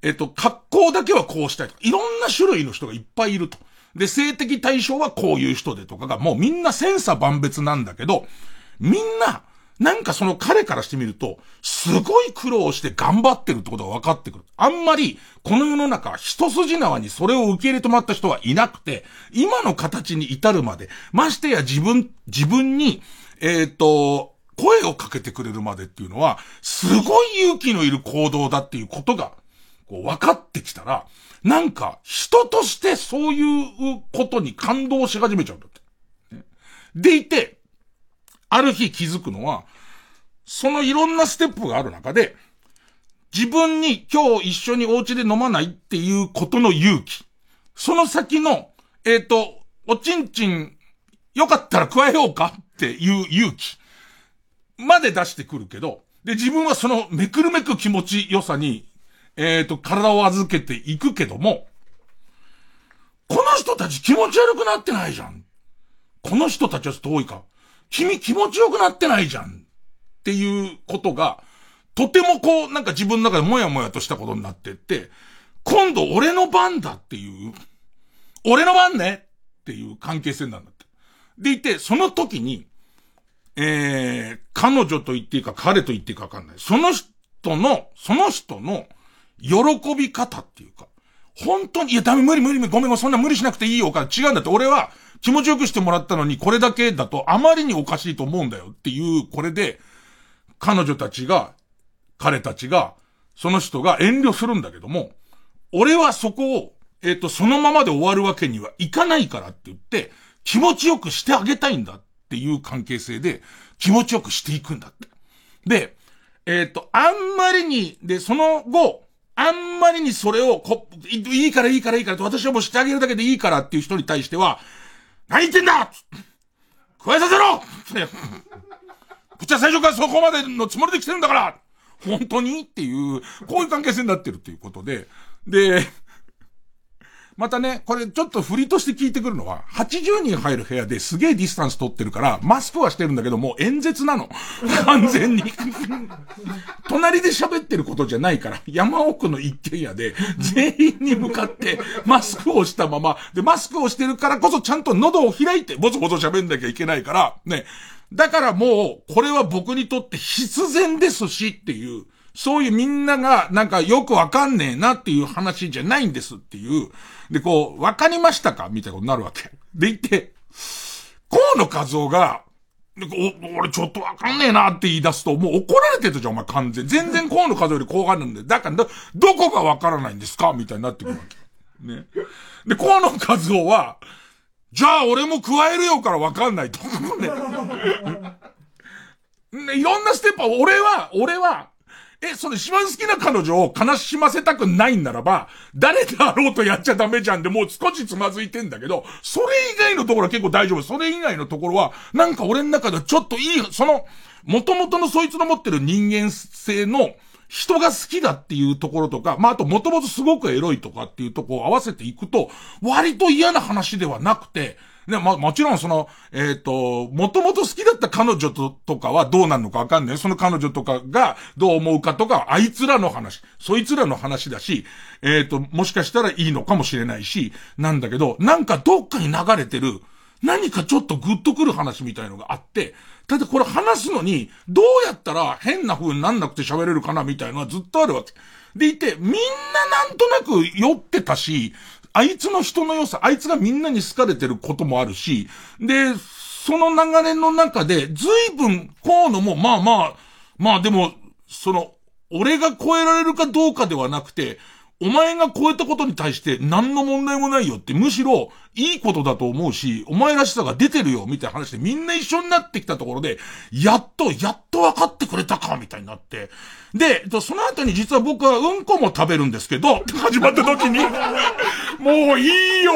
えっと、格好だけはこうしたいとか。いろんな種類の人がいっぱいいると。で、性的対象はこういう人でとかが、もうみんな千差万別なんだけど、みんな、なんかその彼からしてみると、すごい苦労して頑張ってるってことが分かってくる。あんまり、この世の中、一筋縄にそれを受け入れてもらった人はいなくて、今の形に至るまで、ましてや自分、自分に、えっ、ー、と、声をかけてくれるまでっていうのは、すごい勇気のいる行動だっていうことが、こう分かってきたら、なんか、人としてそういうことに感動し始めちゃうんだって。でいて、ある日気づくのは、そのいろんなステップがある中で、自分に今日一緒にお家で飲まないっていうことの勇気。その先の、えっ、ー、と、おちんちん、よかったら加えようかっていう勇気。まで出してくるけど、で、自分はそのめくるめく気持ち良さに、えっ、ー、と、体を預けていくけども、この人たち気持ち悪くなってないじゃん。この人たちは遠いか。君気持ちよくなってないじゃん。っていうことが、とてもこう、なんか自分の中でもやもやとしたことになってって、今度俺の番だっていう、俺の番ねっていう関係性なんだって。でいて、その時に、えー、彼女と言っていいか彼と言っていいかわかんない。その人の、その人の喜び方っていうか、本当に、いやダメ無理無理無理ごめんごめんそんな無理しなくていいよか違うんだって俺は気持ちよくしてもらったのにこれだけだとあまりにおかしいと思うんだよっていう、これで、彼女たちが、彼たちが、その人が遠慮するんだけども、俺はそこを、えっ、ー、と、そのままで終わるわけにはいかないからって言って、気持ちよくしてあげたいんだっていう関係性で、気持ちよくしていくんだって。で、えっ、ー、と、あんまりに、で、その後、あんまりにそれをこ、いいからいいからいいからと私はもうしてあげるだけでいいからっていう人に対しては、何言ってんだ!食わさせろってこっちは最初からそこまでのつもりで来てるんだから本当に?っていう、こういう関係性になってるっていうことで、で、またね、これちょっと振りとして聞いてくるのは、80人入る部屋ですげえディスタンス取ってるから、マスクはしてるんだけど、もう演説なの。<laughs> 完全に。隣で喋ってることじゃないから、山奥の一軒家で、全員に向かってマスクをしたまま、で、マスクをしてるからこそちゃんと喉を開いて、ボソボソ喋んなきゃいけないから、ね。だからもう、これは僕にとって必然ですしっていう、そういうみんながなんかよくわかんねえなっていう話じゃないんですっていう。で、こう、わかりましたかみたいなことになるわけ。で、言って、河野和夫が、お、俺ちょっとわかんねえなって言い出すと、もう怒られてるじゃん、お前完全。全然河野和夫より後半なんで。だから、ど、どこがわからないんですかみたいになってくるわけ。ね。で、河野和夫は、じゃあ俺も加えるよからわかんないと思う。ね。ね、いろんなステップは、俺は、俺は、え、その一番好きな彼女を悲しませたくないんならば、誰であろうとやっちゃダメじゃんで、もう少しつまずいてんだけど、それ以外のところは結構大丈夫。それ以外のところは、なんか俺の中ではちょっといい、その、元々のそいつの持ってる人間性の、人が好きだっていうところとか、まあ、あと元々すごくエロいとかっていうとこを合わせていくと、割と嫌な話ではなくて、ね、ま、もちろんその、えっ、ー、と、もともと好きだった彼女と、とかはどうなるのかわかんない。その彼女とかがどう思うかとか、あいつらの話、そいつらの話だし、えっ、ー、と、もしかしたらいいのかもしれないし、なんだけど、なんかどっかに流れてる、何かちょっとグッとくる話みたいのがあって、ただこれ話すのに、どうやったら変な風になんなくて喋れるかなみたいのはずっとあるわけ。でいて、みんななんとなく酔ってたし、あいつの人の良さ、あいつがみんなに好かれてることもあるし、で、その流れの中で、随分、河野も、まあまあ、まあでも、その、俺が超えられるかどうかではなくて、お前が超えたことに対して何の問題もないよって、むしろいいことだと思うし、お前らしさが出てるよ、みたいな話でみんな一緒になってきたところで、やっと、やっと分かってくれたか、みたいになって。で、その後に実は僕はうんこも食べるんですけど、<laughs> 始まった時に、<laughs> もういいよ。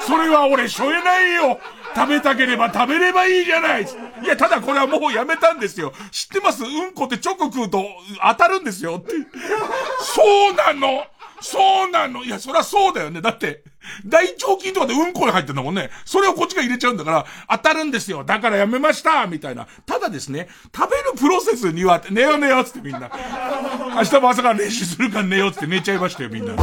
それは俺しょえないよ。食べたければ食べればいいじゃない。いや、ただこれはもうやめたんですよ。知ってます？うんこってチョコ食うと当たるんですよって。<laughs> そうなのそうなのいや、そりゃそうだよね。だって、大腸菌とかでうんこに入ってんだもんね。それをこっちが入れちゃうんだから、当たるんですよ。だからやめましたみたいな。ただですね、食べるプロセスには、寝よう寝よつってみんな。明日も朝から練習するから寝ようつって寝ちゃいましたよ、みんな。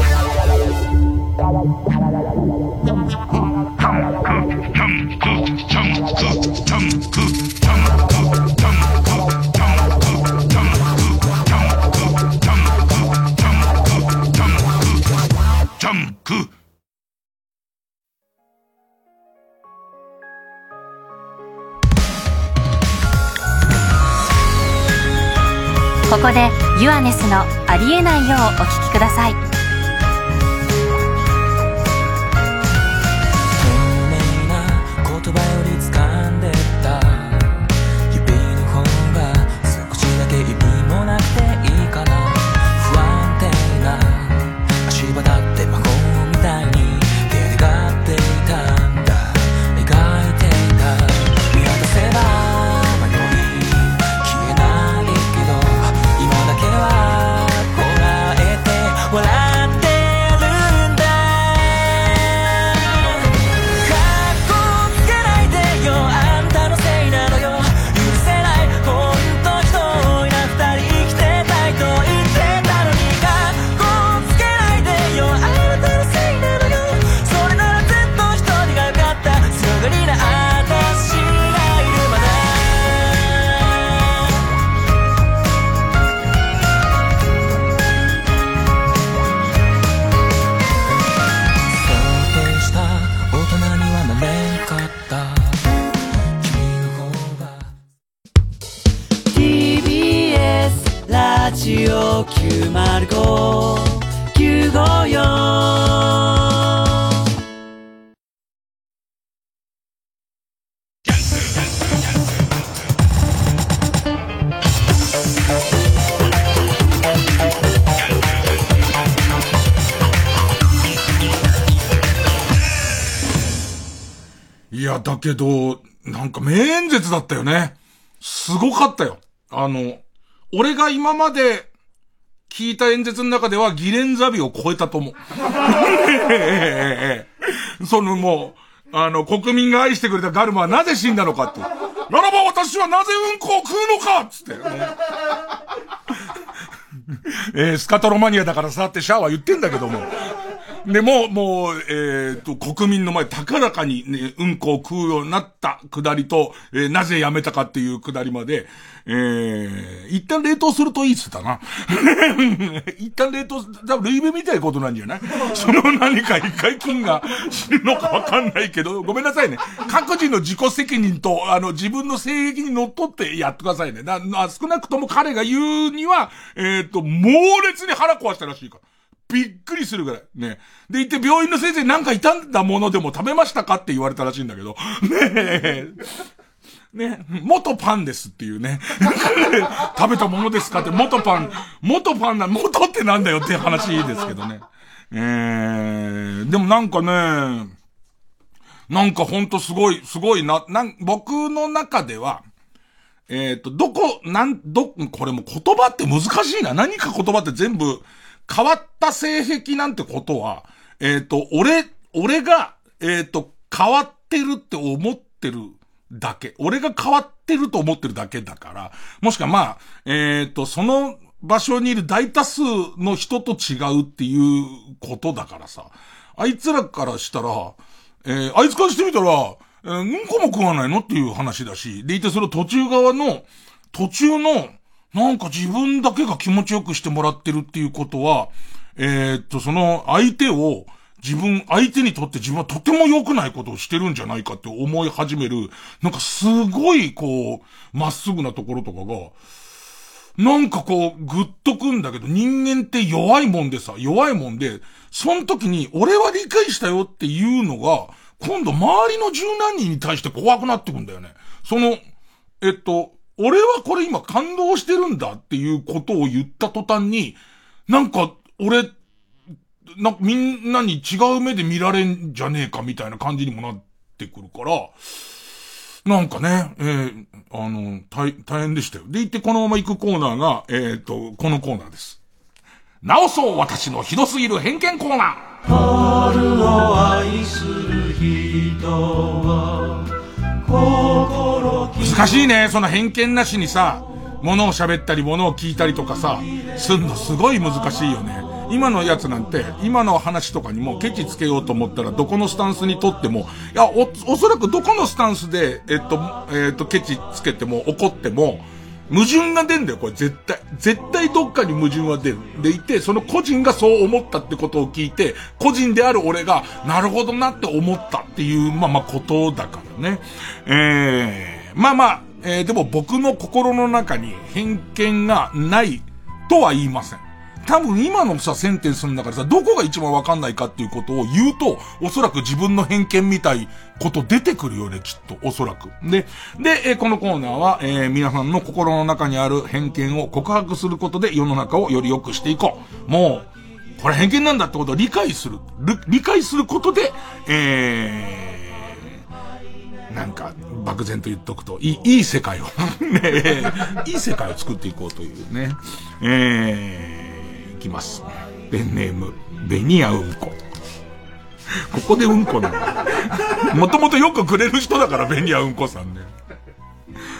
ここでユアネスの「ありえないよ」うお聞きください。けど、なんか名演説だったよね。すごかったよ。あの、俺が今まで聞いた演説の中ではギレンザビを超えたと思う。<laughs> そのもう、あの、国民が愛してくれたガルマはなぜ死んだのかって。ならば私はなぜうんこを食うのかっつって。<laughs> えー、スカトロマニアだからさってシャアは言ってんだけども。で、ももう、えっ、ー、と、国民の前高らかにね、うんこを食うようになったくだりと、えー、なぜやめたかっていうくだりまで、えー、一旦冷凍するといいっつったな。<laughs> 一旦冷凍、多分ルイベみたいなことなんじゃない？<laughs> その何か一回菌が死ぬのかわかんないけど、ごめんなさいね。各自の自己責任と、あの、自分の性癖に乗っ取ってやってくださいね。な、少なくとも彼が言うには、えっ、ー、と、猛烈に腹壊したらしいから。びっくりするぐらい。ね。で、行って病院の先生なんか傷んだものでも食べましたかって言われたらしいんだけど。ねえ。ね、元パンですっていうね。<laughs> 食べたものですかって、元パン、元パンな、元ってなんだよっていう話ですけどね。えー、でもなんかね、なんかほんとすごい、すごいな、なん、僕の中では、えっ、ー、と、どこ、なん、ど、これも言葉って難しいな。何か言葉って全部、変わった性癖なんてことは、えっ、ー、と、俺、俺が、えっ、ー、と、変わってるって思ってるだけ。俺が変わってると思ってるだけだから、もしくはまあ、えっ、ー、と、その場所にいる大多数の人と違うっていうことだからさ、あいつらからしたら、えー、あいつからしてみたら、えー、うんこも食わないのっていう話だし、でいてその途中側の、途中の、なんか自分だけが気持ちよくしてもらってるっていうことは、えー、っと、その相手を、自分、相手にとって自分はとても良くないことをしてるんじゃないかって思い始める、なんかすごいこう、まっすぐなところとかが、なんかこう、ぐっとくんだけど、人間って弱いもんでさ、弱いもんで、その時に、俺は理解したよっていうのが、今度周りの十何人に対して怖くなってくんだよね。その、えっと、俺はこれ今感動してるんだっていうことを言った途端に、なんか、俺、な、みんなに違う目で見られんじゃねえかみたいな感じにもなってくるから、なんかね、えー、あの、大、大変でしたよ。で、行ってこのまま行くコーナーが、えっ、と、このコーナーです。直そう私のひどすぎる偏見コーナー。春を愛する人は、難しいね、その偏見なしにさ、物を喋ったり物を聞いたりとかさ、すんのすごい難しいよね。今のやつなんて、今の話とかにもケチつけようと思ったら、どこのスタンスにとっても、いや、お、おそらくどこのスタンスで、えっと、えっと、ケチつけても怒っても、矛盾が出んだよ、これ絶対。絶対どっかに矛盾は出る。でいて、その個人がそう思ったってことを聞いて、個人である俺が、なるほどなって思ったっていう、まあまあことだからね。ええー、まあまあ、えー、でも僕の心の中に偏見がないとは言いません。多分今のさ、センテンスの中でさ、どこが一番わかんないかっていうことを言うと、おそらく自分の偏見みたいこと出てくるよね、きっと。おそらく。で、で、え、このコーナーは、えー、皆さんの心の中にある偏見を告白することで世の中をより良くしていこう。もう、これ偏見なんだってことを理解する。理解することで、えー、なんか、漠然と言っとくと、いい、いい世界を <laughs> ね、いい世界を作っていこうというね。えーいきます。ペンネーム、ベニヤうんこ。ここでうんこなの。もともとよくくれる人だから、ベニヤうんこさんね。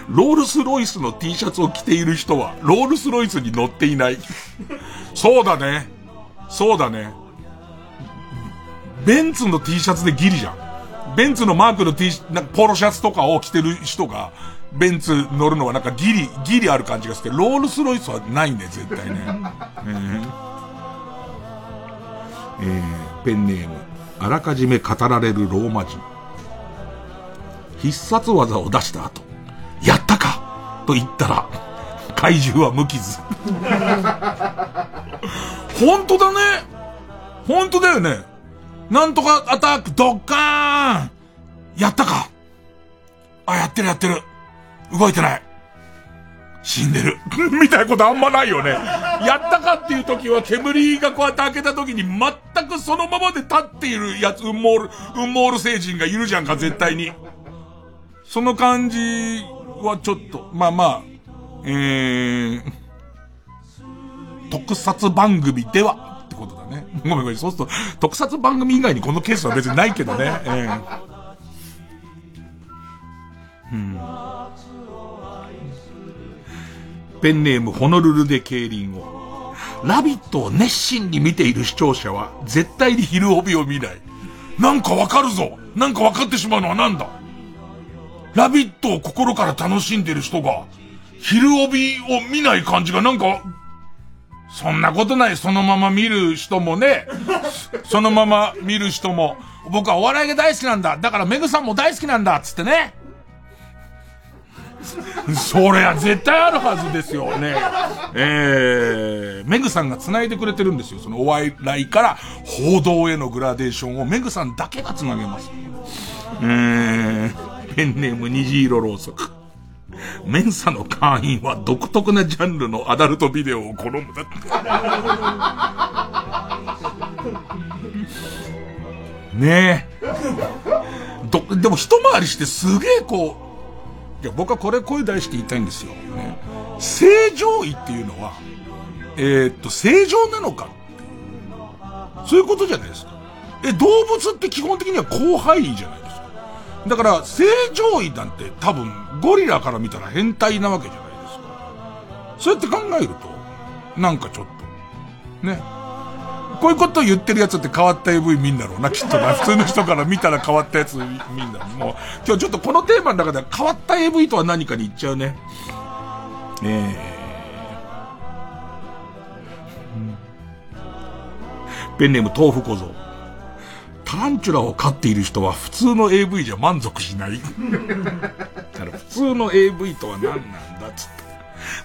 ロールスロイスの T シャツを着ている人は、ロールスロイスに乗っていない。そうだね。そうだね。ベンツの T シャツでギリじゃん。ベンツのマークの T なんかポロシャツとかを着てる人が、ベンツ乗るのはなんかギリ、ギリある感じがするけど、ロールスロイスはないね、絶対ね。<laughs> えー、えー、ペンネーム、あらかじめ語られるローマ人。必殺技を出した後、やったかと言ったら、怪獣は無傷。<laughs> 本当だね本当だよねなんとかアタックドッカーンやったかあ、やってるやってる。動いてない。死んでる。<laughs> みたいなことあんまないよね。やったかっていう時は煙がこうやって開けた時に全くそのままで立っているやつ、ウンモール、ウンモール星人がいるじゃんか、絶対に。その感じはちょっと、まあまあ、えー、特撮番組ではね。ごめんごめん、そうすると、特撮番組以外にこのケースは別にないけどね。えー、うん。ペンネームホノルルで競輪を。ラビットを熱心に見ている視聴者は絶対に昼帯を見ない。なんかわかるぞなんかわかってしまうのはなんだラビットを心から楽しんでる人が、昼帯を見ない感じがなんか、そんなことない。そのまま見る人もね、<laughs> そのまま見る人も、僕はお笑いが大好きなんだ。だからメグさんも大好きなんだ。つってね。そりゃ絶対あるはずですよね。えー、メグさんが繋いでくれてるんですよ。そのお笑いから報道へのグラデーションをメグさんだけが繋げます。えー、ペンネーム虹色ろうそく。メンサの会員は独特なジャンルのアダルトビデオを好むだって。ねえ。ど、でも一回りしてすげえこう、いや、僕はこれ声出して言いたいんですよ。ね、正常位っていうのは、えー、っと、正常なのかそういうことじゃないですか。え、動物って基本的には広範囲じゃないですか。だから、正常位なんて多分、ゴリラから見たら変態なわけじゃないですか。そうやって考えると、なんかちょっと、ね。こういうことを言ってるやつって変わった AV 見んだろうな、きっとな。<laughs> 普通の人から見たら変わったやつ見んだろう。もう、今日ちょっとこのテーマの中で変わった AV とは何かに言っちゃうね。えー、ペンネーム豆腐小僧。タランチュラを飼っている人は普通の AV じゃ満足しない。だから普通の AV とは何なんだっつって。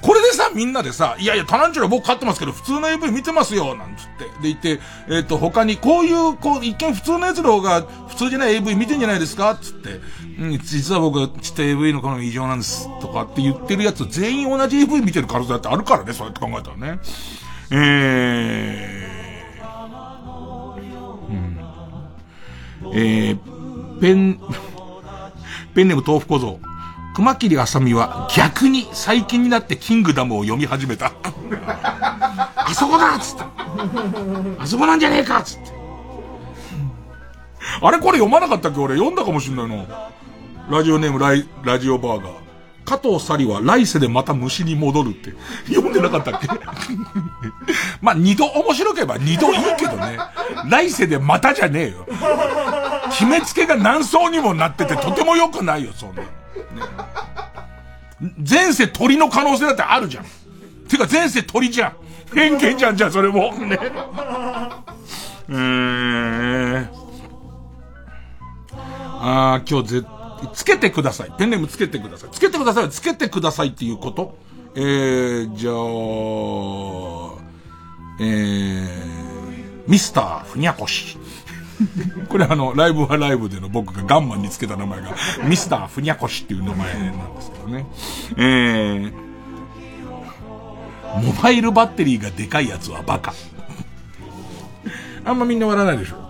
これでさ、みんなでさ、いやいや、タランチュラ僕飼ってますけど、普通の AV 見てますよ、なんつって。で言って、えっ、ー、と、他に、こういう、こう、一見普通の奴らが、普通じゃない AV 見てんじゃないですかつって。うん、実は僕はちっちゃい AV の好み異常なんです。とかって言ってるやつ、全員同じ AV 見てる可能性だってあるからね、そうやって考えたらね。えー、えー、ペン、<laughs> ペンネーム豆腐小僧。熊切あさみは逆に最近になってキングダムを読み始めた。<laughs> あそこだっつって。あそこなんじゃねえかっつって。あれこれ読まなかったっけ俺？読んだかもしんないの。ラジオネームライ、ラジオバーガー。加藤サリは来世でまた虫に戻るって。読んでなかったっけ？<laughs> まあ、二度面白ければ二度いいけどね。来世でまたじゃねえよ。決めつけが何層にもなっててとても良くないよ、そんな。前世鳥の可能性だってあるじゃん。てか前世鳥じゃん。偏見じゃん、じゃあそれも。ね。えー。あー、今日ぜ、つけてください。ペンネームつけてください。つけてください。つけてくださいっていうことえー、じゃあ、えー、ミスターふにゃこし。<laughs> これあの、ライブはライブでの僕がガンマンにつけた名前が、ミスターふにゃこしっていう名前なんですけどね。えー、モバイルバッテリーがでかいやつはバカ。あんまみんな笑わないでしょ。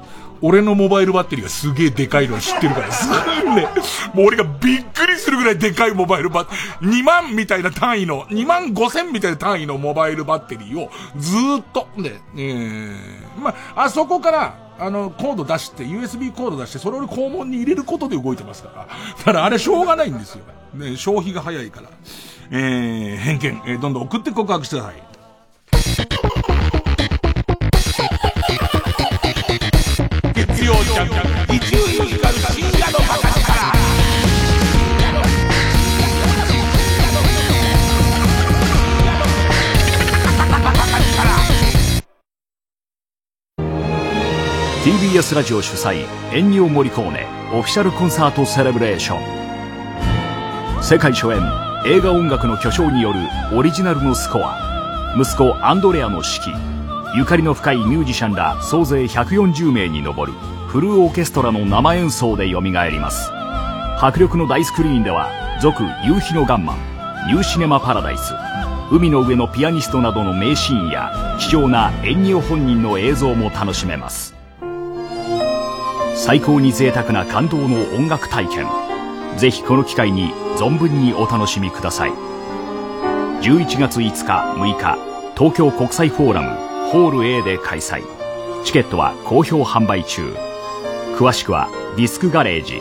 俺のモバイルバッテリーがすげえでかいの知ってるからすね。もう俺がびっくりするぐらいでかいモバイルバッテリー、2万みたいな単位の、2万5千みたいな単位のモバイルバッテリーをずーっと、で、えー、まあ、あそこから、あの、コード出して、USB コード出して、それを肛門に入れることで動いてますから。だからあれしょうがないんですよ。ね、消費が早いから。えー、偏見、えー、どんどん送って告白してください。TBS ラジオ主催エンニオ・モリコーネオフィシャルコンサートセレブレーション。世界初演映画音楽の巨匠によるオリジナルのスコア。息子アンドレアの指揮。ゆかりの深いミュージシャンら総勢140名に上るフルオーケストラの生演奏で蘇ります。迫力の大スクリーンでは続夕日のガンマンニューシネマパラダイス。海の上のピアニストなどの名シーンや貴重なエンニオ本人の映像も楽しめます。最高に贅沢な感動の音楽体験。ぜひこの機会に存分にお楽しみください。11月5日6日東京国際フォーラムホール A で開催。チケットは好評販売中。詳しくはディスクガレージ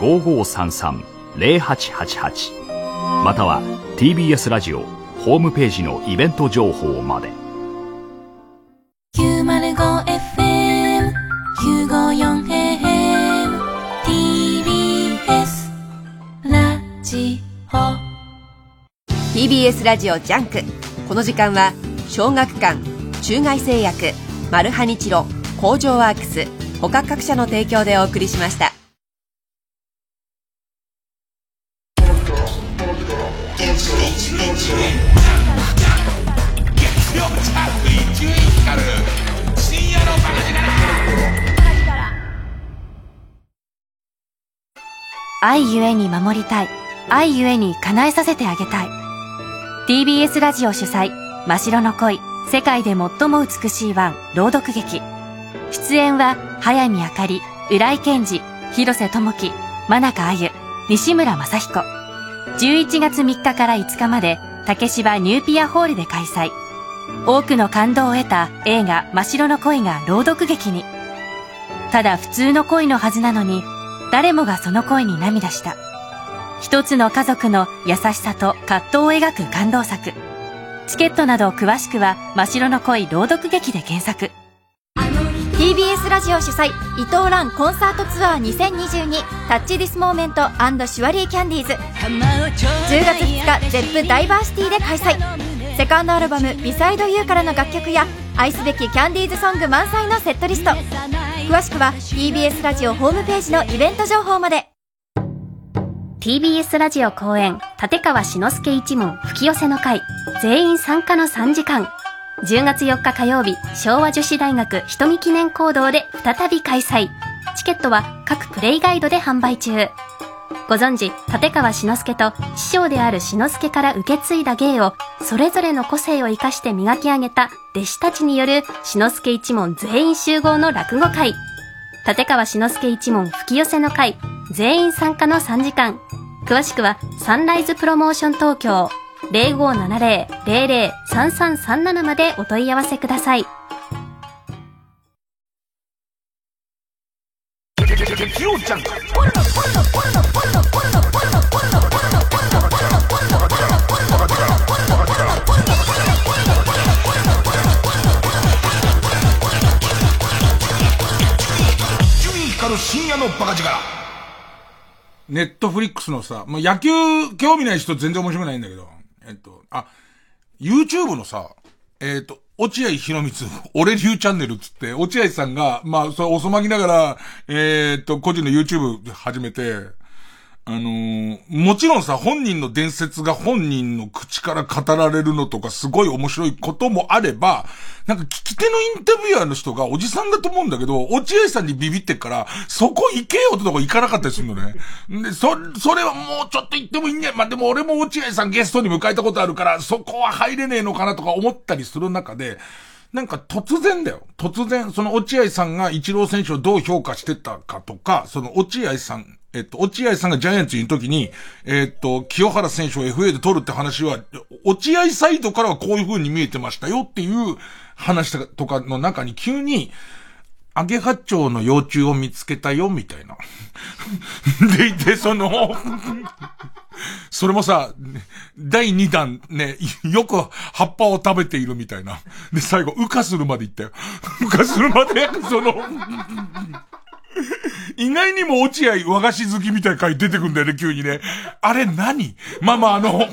050-5533-0888または TBS ラジオホームページのイベント情報まで。954AM TBS ラジオ。TBS ラジオジャンク。この時間は小学館中外製薬マルハニチロ工場ワークス他各社の提供でお送りしました。愛ゆえに守りたい。愛ゆえに叶えさせてあげたい。TBS ラジオ主催真白の恋。世界で最も美しいワン朗読劇。出演は早見あかり浦井健二広瀬智樹真中あゆ西村雅彦。11月3日から5日まで竹芝ニューピアホールで開催。多くの感動を得た映画「真白の恋」が朗読劇に。ただ普通の恋のはずなのに誰もがその恋に涙した。一つの家族の優しさと葛藤を描く感動作。チケットなど詳しくは「真白の恋朗読劇」で検索。TBS ラジオ主催伊藤蘭コンサートツアー2022 Touch this moment surely Candies 10月2日 Zepp DiverCity で開催。セカンドアルバム「Beside you からの楽曲や愛すべきキャンディーズソング満載のセットリスト。詳しくは TBS ラジオホームページのイベント情報まで。TBS ラジオ公演立川志の輔一門吹き寄せの会。全員参加の3時間。10月4日火曜日昭和女子大学瞳記念講堂で再び開催。チケットは各プレイガイドで販売中。ご存知立川志の輔と師匠である志の輔から受け継いだ芸をそれぞれの個性を生かして磨き上げた弟子たちによる志の輔一門全員集合の落語会立川志の輔一門吹き寄せの会全員参加の3時間詳しくはサンライズプロモーション東京0570-003337までお問い合わせください月曜ジャンク深夜のバカ力。ネットフリックスのさ、まあ、野球興味ない人全然面白くないんだけど、えっと、あ、YouTube のさ、えっと、落合博光、俺流チャンネルつって、落合さんが、まあ、それ遅まきながら、えっと、個人の YouTube 始めて、あのーもちろんさ、本人の伝説が本人の口から語られるのとかすごい面白いこともあれば、なんか聞き手のインタビュアーの人がおじさんだと思うんだけど、落合さんにビビってから、そこ行けよってとこ行かなかったりするのね。で、そ、それはもうちょっと言ってもいいんじゃまあ、でも俺も落合さんゲストに迎えたことあるから、そこは入れねえのかなとか思ったりする中で、なんか突然だよ。突然、その落合さんがイチロー選手をどう評価してたかとか、その落合さん、えっと、落合さんがジャイアンツにいる時に、えっと、清原選手を FA で取るって話は、落合サイドからはこういう風に見えてましたよっていう話とかの中に急に、アゲハチョウの幼虫を見つけたよ、みたいな。<laughs> でいて、その、<laughs> それもさ、第2弾ね、よく葉っぱを食べているみたいな。で、最後、羽化するまで行ったよ。羽化するまで、その、<laughs> 意外にも落合和菓子好きみたいな回出てくんだよね、急にね。あれ何？まあまあ、あの、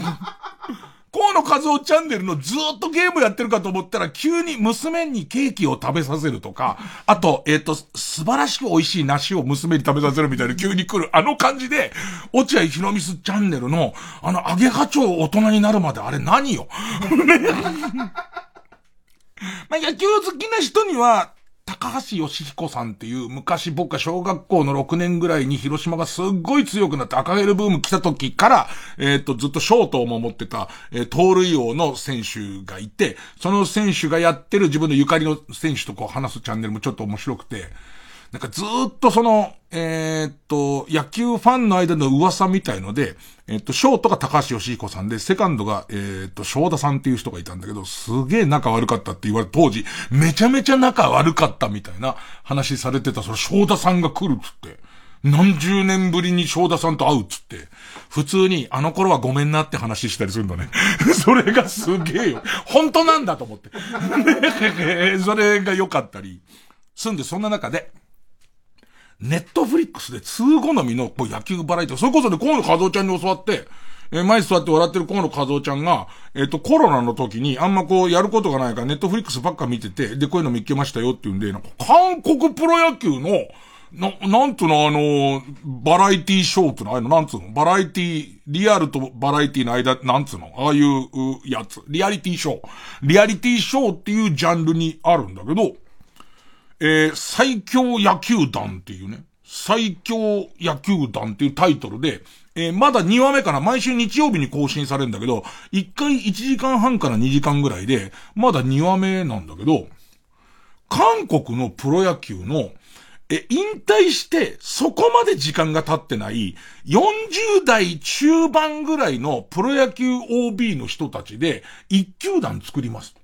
河野和夫チャンネルのずーっとゲームやってるかと思ったら、急に娘にケーキを食べさせるとか、あと、えっ、と、素晴らしく美味しい梨を娘に食べさせるみたいな急に来る、あの感じで、落合ひろみすチャンネルの、あの、揚げ課長大人になるまであれ何よ？<laughs> まあ、野球好きな人には、高橋義彦さんっていう昔僕が小学校の6年ぐらいに広島がすっごい強くなって赤ヘルブーム来た時から、えっ、と、ずっとショートを守ってた、えー盗塁王の選手がいて、その選手がやってる自分のゆかりの選手とこう話すチャンネルもちょっと面白くて、なんかずっとその、えーっと、野球ファンの間の噂みたいので、えーっと、ショートが高橋義彦さんで、セカンドが、えーっと、正田さんっていう人がいたんだけど、すげえ仲悪かったって言われ、当時、めちゃめちゃ仲悪かったみたいな話されてた、その正田さんが来るっつって。何十年ぶりに正田さんと会うっつって、普通にあの頃はごめんなって話したりするんだね。<laughs> それがすげえよ。本当なんだと思って。<laughs> それが良かったり。すんで、そんな中で、ネットフリックスで通好みのこう野球バラエティそれこそね、河野和夫ちゃんに教わって、えー前座って笑ってる河野和夫ちゃんが、えっ、と、コロナの時にあんまこうやることがないからネットフリックスばっか見てて、で、こういうの見っけましたよって言うんで、なんか韓国プロ野球の、な、なんつうの、あの、バラエティショーっての、ああいうの、なんつうの、バラエティ、リアルとバラエティの間、なんつうの、ああいうやつ、リアリティショー。リアリティショーっていうジャンルにあるんだけど、えー最強野球団っていうね、最強野球団っていうタイトルで、えーまだ2話目かな、毎週日曜日に更新されるんだけど、1回1時間半から2時間ぐらいで、まだ2話目なんだけど、韓国のプロ野球の、え、引退して、そこまで時間が経ってない、40代中盤ぐらいのプロ野球 OB の人たちで、一球団作ります。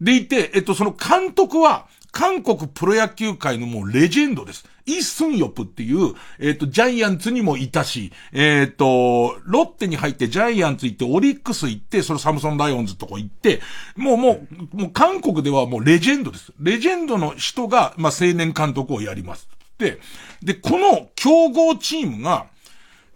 でいて、えっと、その監督は、韓国プロ野球界のもうレジェンドです。イ・スンヨプっていう、えっと、ジャイアンツにもいたし、えっと、ロッテに入ってジャイアンツ行って、オリックス行って、そのサムソンライオンズとこ行って、もうもう、もう韓国ではもうレジェンドです。レジェンドの人が、まあ、青年監督をやります。で、で、この競合チームが、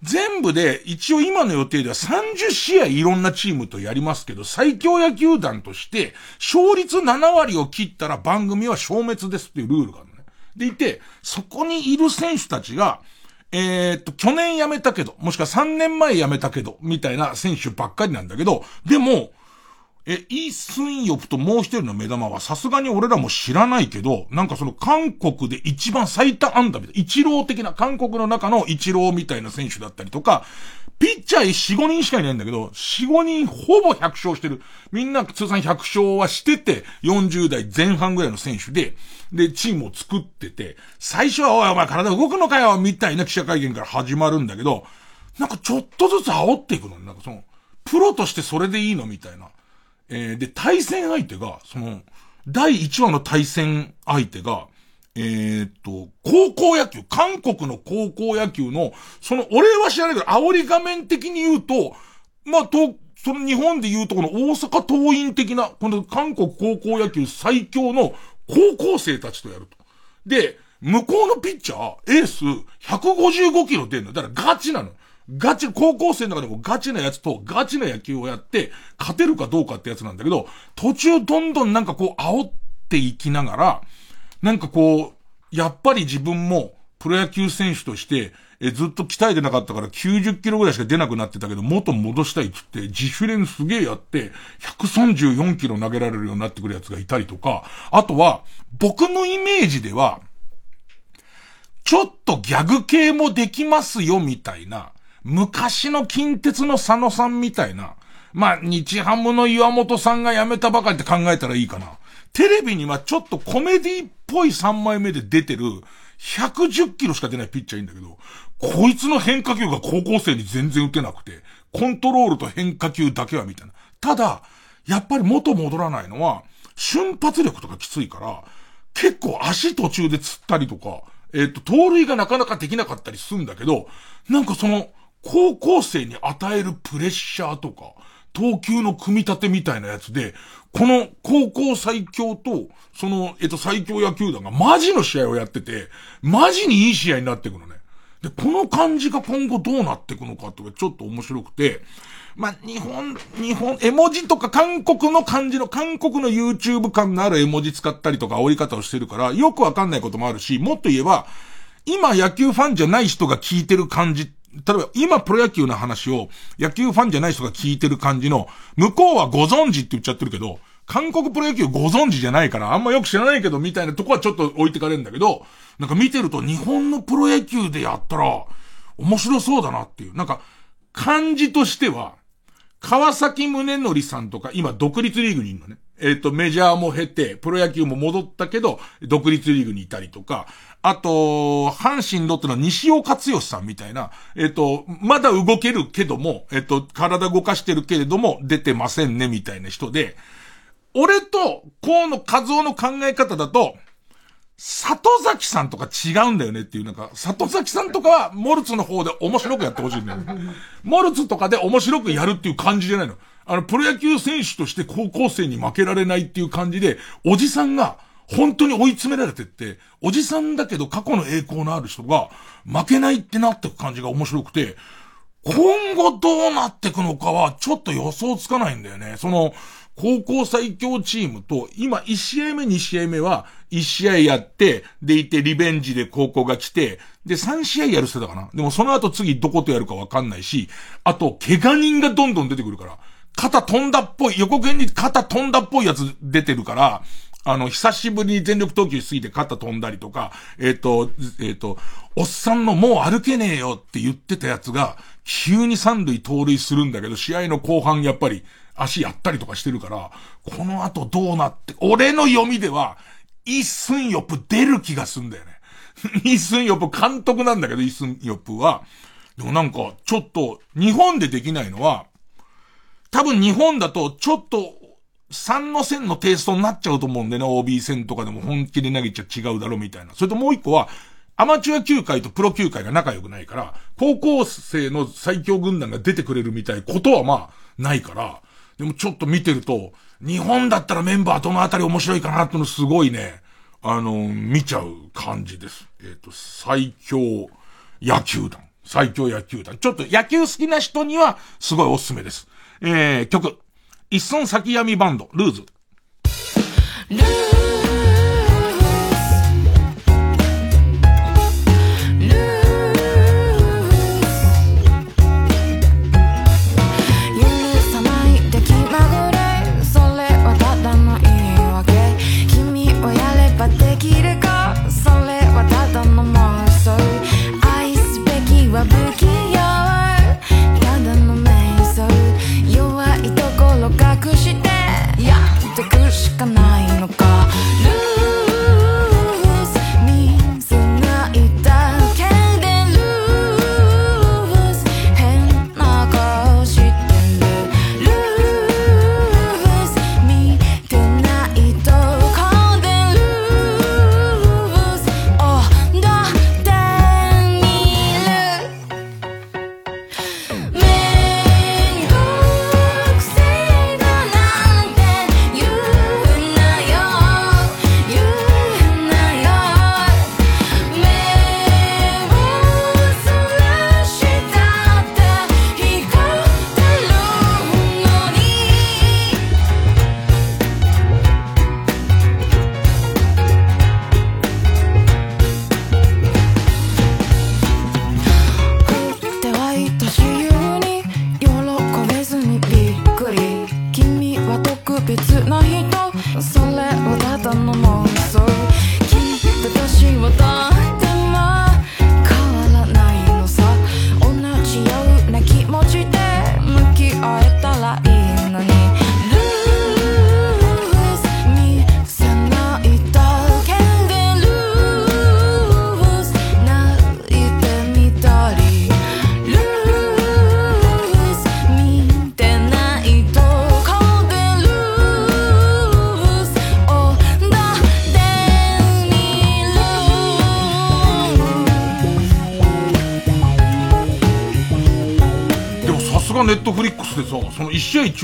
全部で、一応今の予定では30試合いろんなチームとやりますけど、最強野球団として、勝率7割を切ったら番組は消滅ですっていうルールがあるね。でいて、そこにいる選手たちが、えーっと、去年辞めたけど、もしくは3年前辞めたけど、みたいな選手ばっかりなんだけど、でも、え、イ・スンヨプともう一人の目玉はさすがに俺らも知らないけど、なんかその韓国で一番最多安打みたいな、一郎的な、韓国の中の一郎みたいな選手だったりとか、ピッチャー4、5人しかいないんだけど、4、5人ほぼ100勝してる。みんな通算100勝はしてて、40代前半ぐらいの選手で、で、チームを作ってて、最初は、おいお前体動くのかよみたいな記者会見から始まるんだけど、なんかちょっとずつ煽っていくのねなんかその、プロとしてそれでいいのみたいな。えーで、対戦相手が、その、第1話の対戦相手が、えーっと、高校野球、韓国の高校野球の、その、俺は知らないけど、煽り画面的に言うと、まあ、と、その日本で言うとこの大阪桐蔭的な、この韓国高校野球最強の高校生たちとやると。で、向こうのピッチャー、エース、155キロ出るの。だからガチなの。ガチ、高校生の中でもガチなやつとガチな野球をやって、勝てるかどうかってやつなんだけど、途中どんどんなんかこう煽っていきながら、なんかこう、やっぱり自分もプロ野球選手として、え、ずっと鍛えてなかったから90キロぐらいしか出なくなってたけど、元戻したいっつって、自主練すげえやって、134キロ投げられるようになってくるやつがいたりとか、あとは、僕のイメージでは、ちょっとギャグ系もできますよ、みたいな。昔の近鉄の佐野さんみたいな。まあ、日ハムの岩本さんが辞めたばかりって考えたらいいかな。テレビにはちょっとコメディっぽい3枚目で出てる、110キロしか出ないピッチャーいいんだけど、こいつの変化球が高校生に全然打てなくて、コントロールと変化球だけはみたいな。ただ、やっぱり元戻らないのは、瞬発力とかきついから、結構足途中で釣ったりとか、えっ、と、盗塁がなかなかできなかったりするんだけど、なんかその、高校生に与えるプレッシャーとか、投球の組み立てみたいなやつで、この高校最強と、その、えっと、最強野球団がマジの試合をやってて、マジにいい試合になっていくのね。で、この感じが今後どうなっていくのかとかちょっと面白くて、まあ、日本、日本、絵文字とか韓国の感じの、韓国の YouTube 感のある絵文字使ったりとか煽り方をしてるから、よくわかんないこともあるし、もっと言えば、今野球ファンじゃない人が聞いてる感じ、例えば今プロ野球の話を野球ファンじゃない人が聞いてる感じの、向こうはご存知って言っちゃってるけど、韓国プロ野球ご存知じゃないから、あんまよく知らないけどみたいなとこはちょっと置いてかれるんだけど、なんか見てると日本のプロ野球でやったら、面白そうだなっていう。なんか、感じとしては、川崎宗則さんとか、今独立リーグにいるのね。えっ、と、メジャーも経て、プロ野球も戻ったけど、独立リーグにいたりとか、あと、阪神ロッテの西尾勝義さんみたいな、えっ、と、まだ動けるけども、えっ、と、体動かしてるけれども、出てませんね、みたいな人で、俺と、河野和夫の考え方だと、里崎さんとか違うんだよねっていう、なんか、里崎さんとかは、モルツの方で面白くやってほしいんだよね。<laughs> モルツとかで面白くやるっていう感じじゃないの。あの、プロ野球選手として高校生に負けられないっていう感じで、おじさんが、本当に追い詰められてって、おじさんだけど過去の栄光のある人が、負けないってなってく感じが面白くて、今後どうなってくのかは、ちょっと予想つかないんだよね。その、高校最強チームと、今1試合目2試合目は、1試合やって、でいてリベンジで高校が来て、で3試合やるってたかな。でもその後次どことやるかわかんないし、あと、怪我人がどんどん出てくるから、肩飛んだっぽい、横剣に肩飛んだっぽいやつ出てるから、あの、久しぶりに全力投球しすぎて肩飛んだりとか、えっ、ー、と、えっ、ー、と、おっさんのもう歩けねえよって言ってたやつが、急に三塁盗塁するんだけど、試合の後半やっぱり、足やったりとかしてるから、この後どうなって、俺の読みでは、イ・スンヨプ出る気がすんだよね。<laughs> イ・スンヨプ監督なんだけど、イ・スンヨプは。でもなんか、ちょっと、日本でできないのは、多分日本だと、ちょっと、3の線のテイストになっちゃうと思うんでね、OB 戦とかでも本気で投げちゃ違うだろうみたいな。それともう一個は、アマチュア球界とプロ球界が仲良くないから、高校生の最強軍団が出てくれるみたいことはまあ、ないから、でもちょっと見てると、日本だったらメンバーどのあたり面白いかなってのすごいね、あの、見ちゃう感じです。えっ、ー、と、最強野球団。最強野球団。ちょっと野球好きな人にはすごいおすすめです。えー、曲。一寸先闇バンド、ルーズ。ルーズ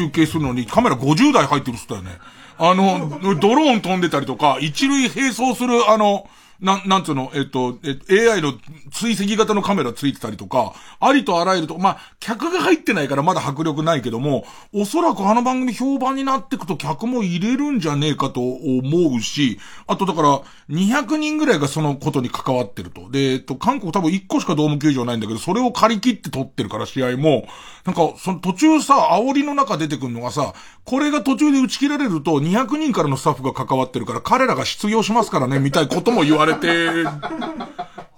中継するのにカメラ50台入ってるっつったよね。あの、ドローン飛んでたりとか、一塁並走するあの、なん、なんつうの、えっと、え AI の追跡型のカメラついてたりとか、ありとあらゆると、まあ、客が入ってないからまだ迫力ないけども、おそらくあの番組評判になってくと客も入れるんじゃねえかと思うし、あとだから、200人ぐらいがそのことに関わってると。で、えっと、韓国多分1個しかドーム球場ないんだけど、それを借り切って撮ってるから試合も、なんか、その途中さ、煽りの中出てくるのがさ、これが途中で打ち切られると200人からのスタッフが関わってるから彼らが失業しますからね、みたいなことも言われて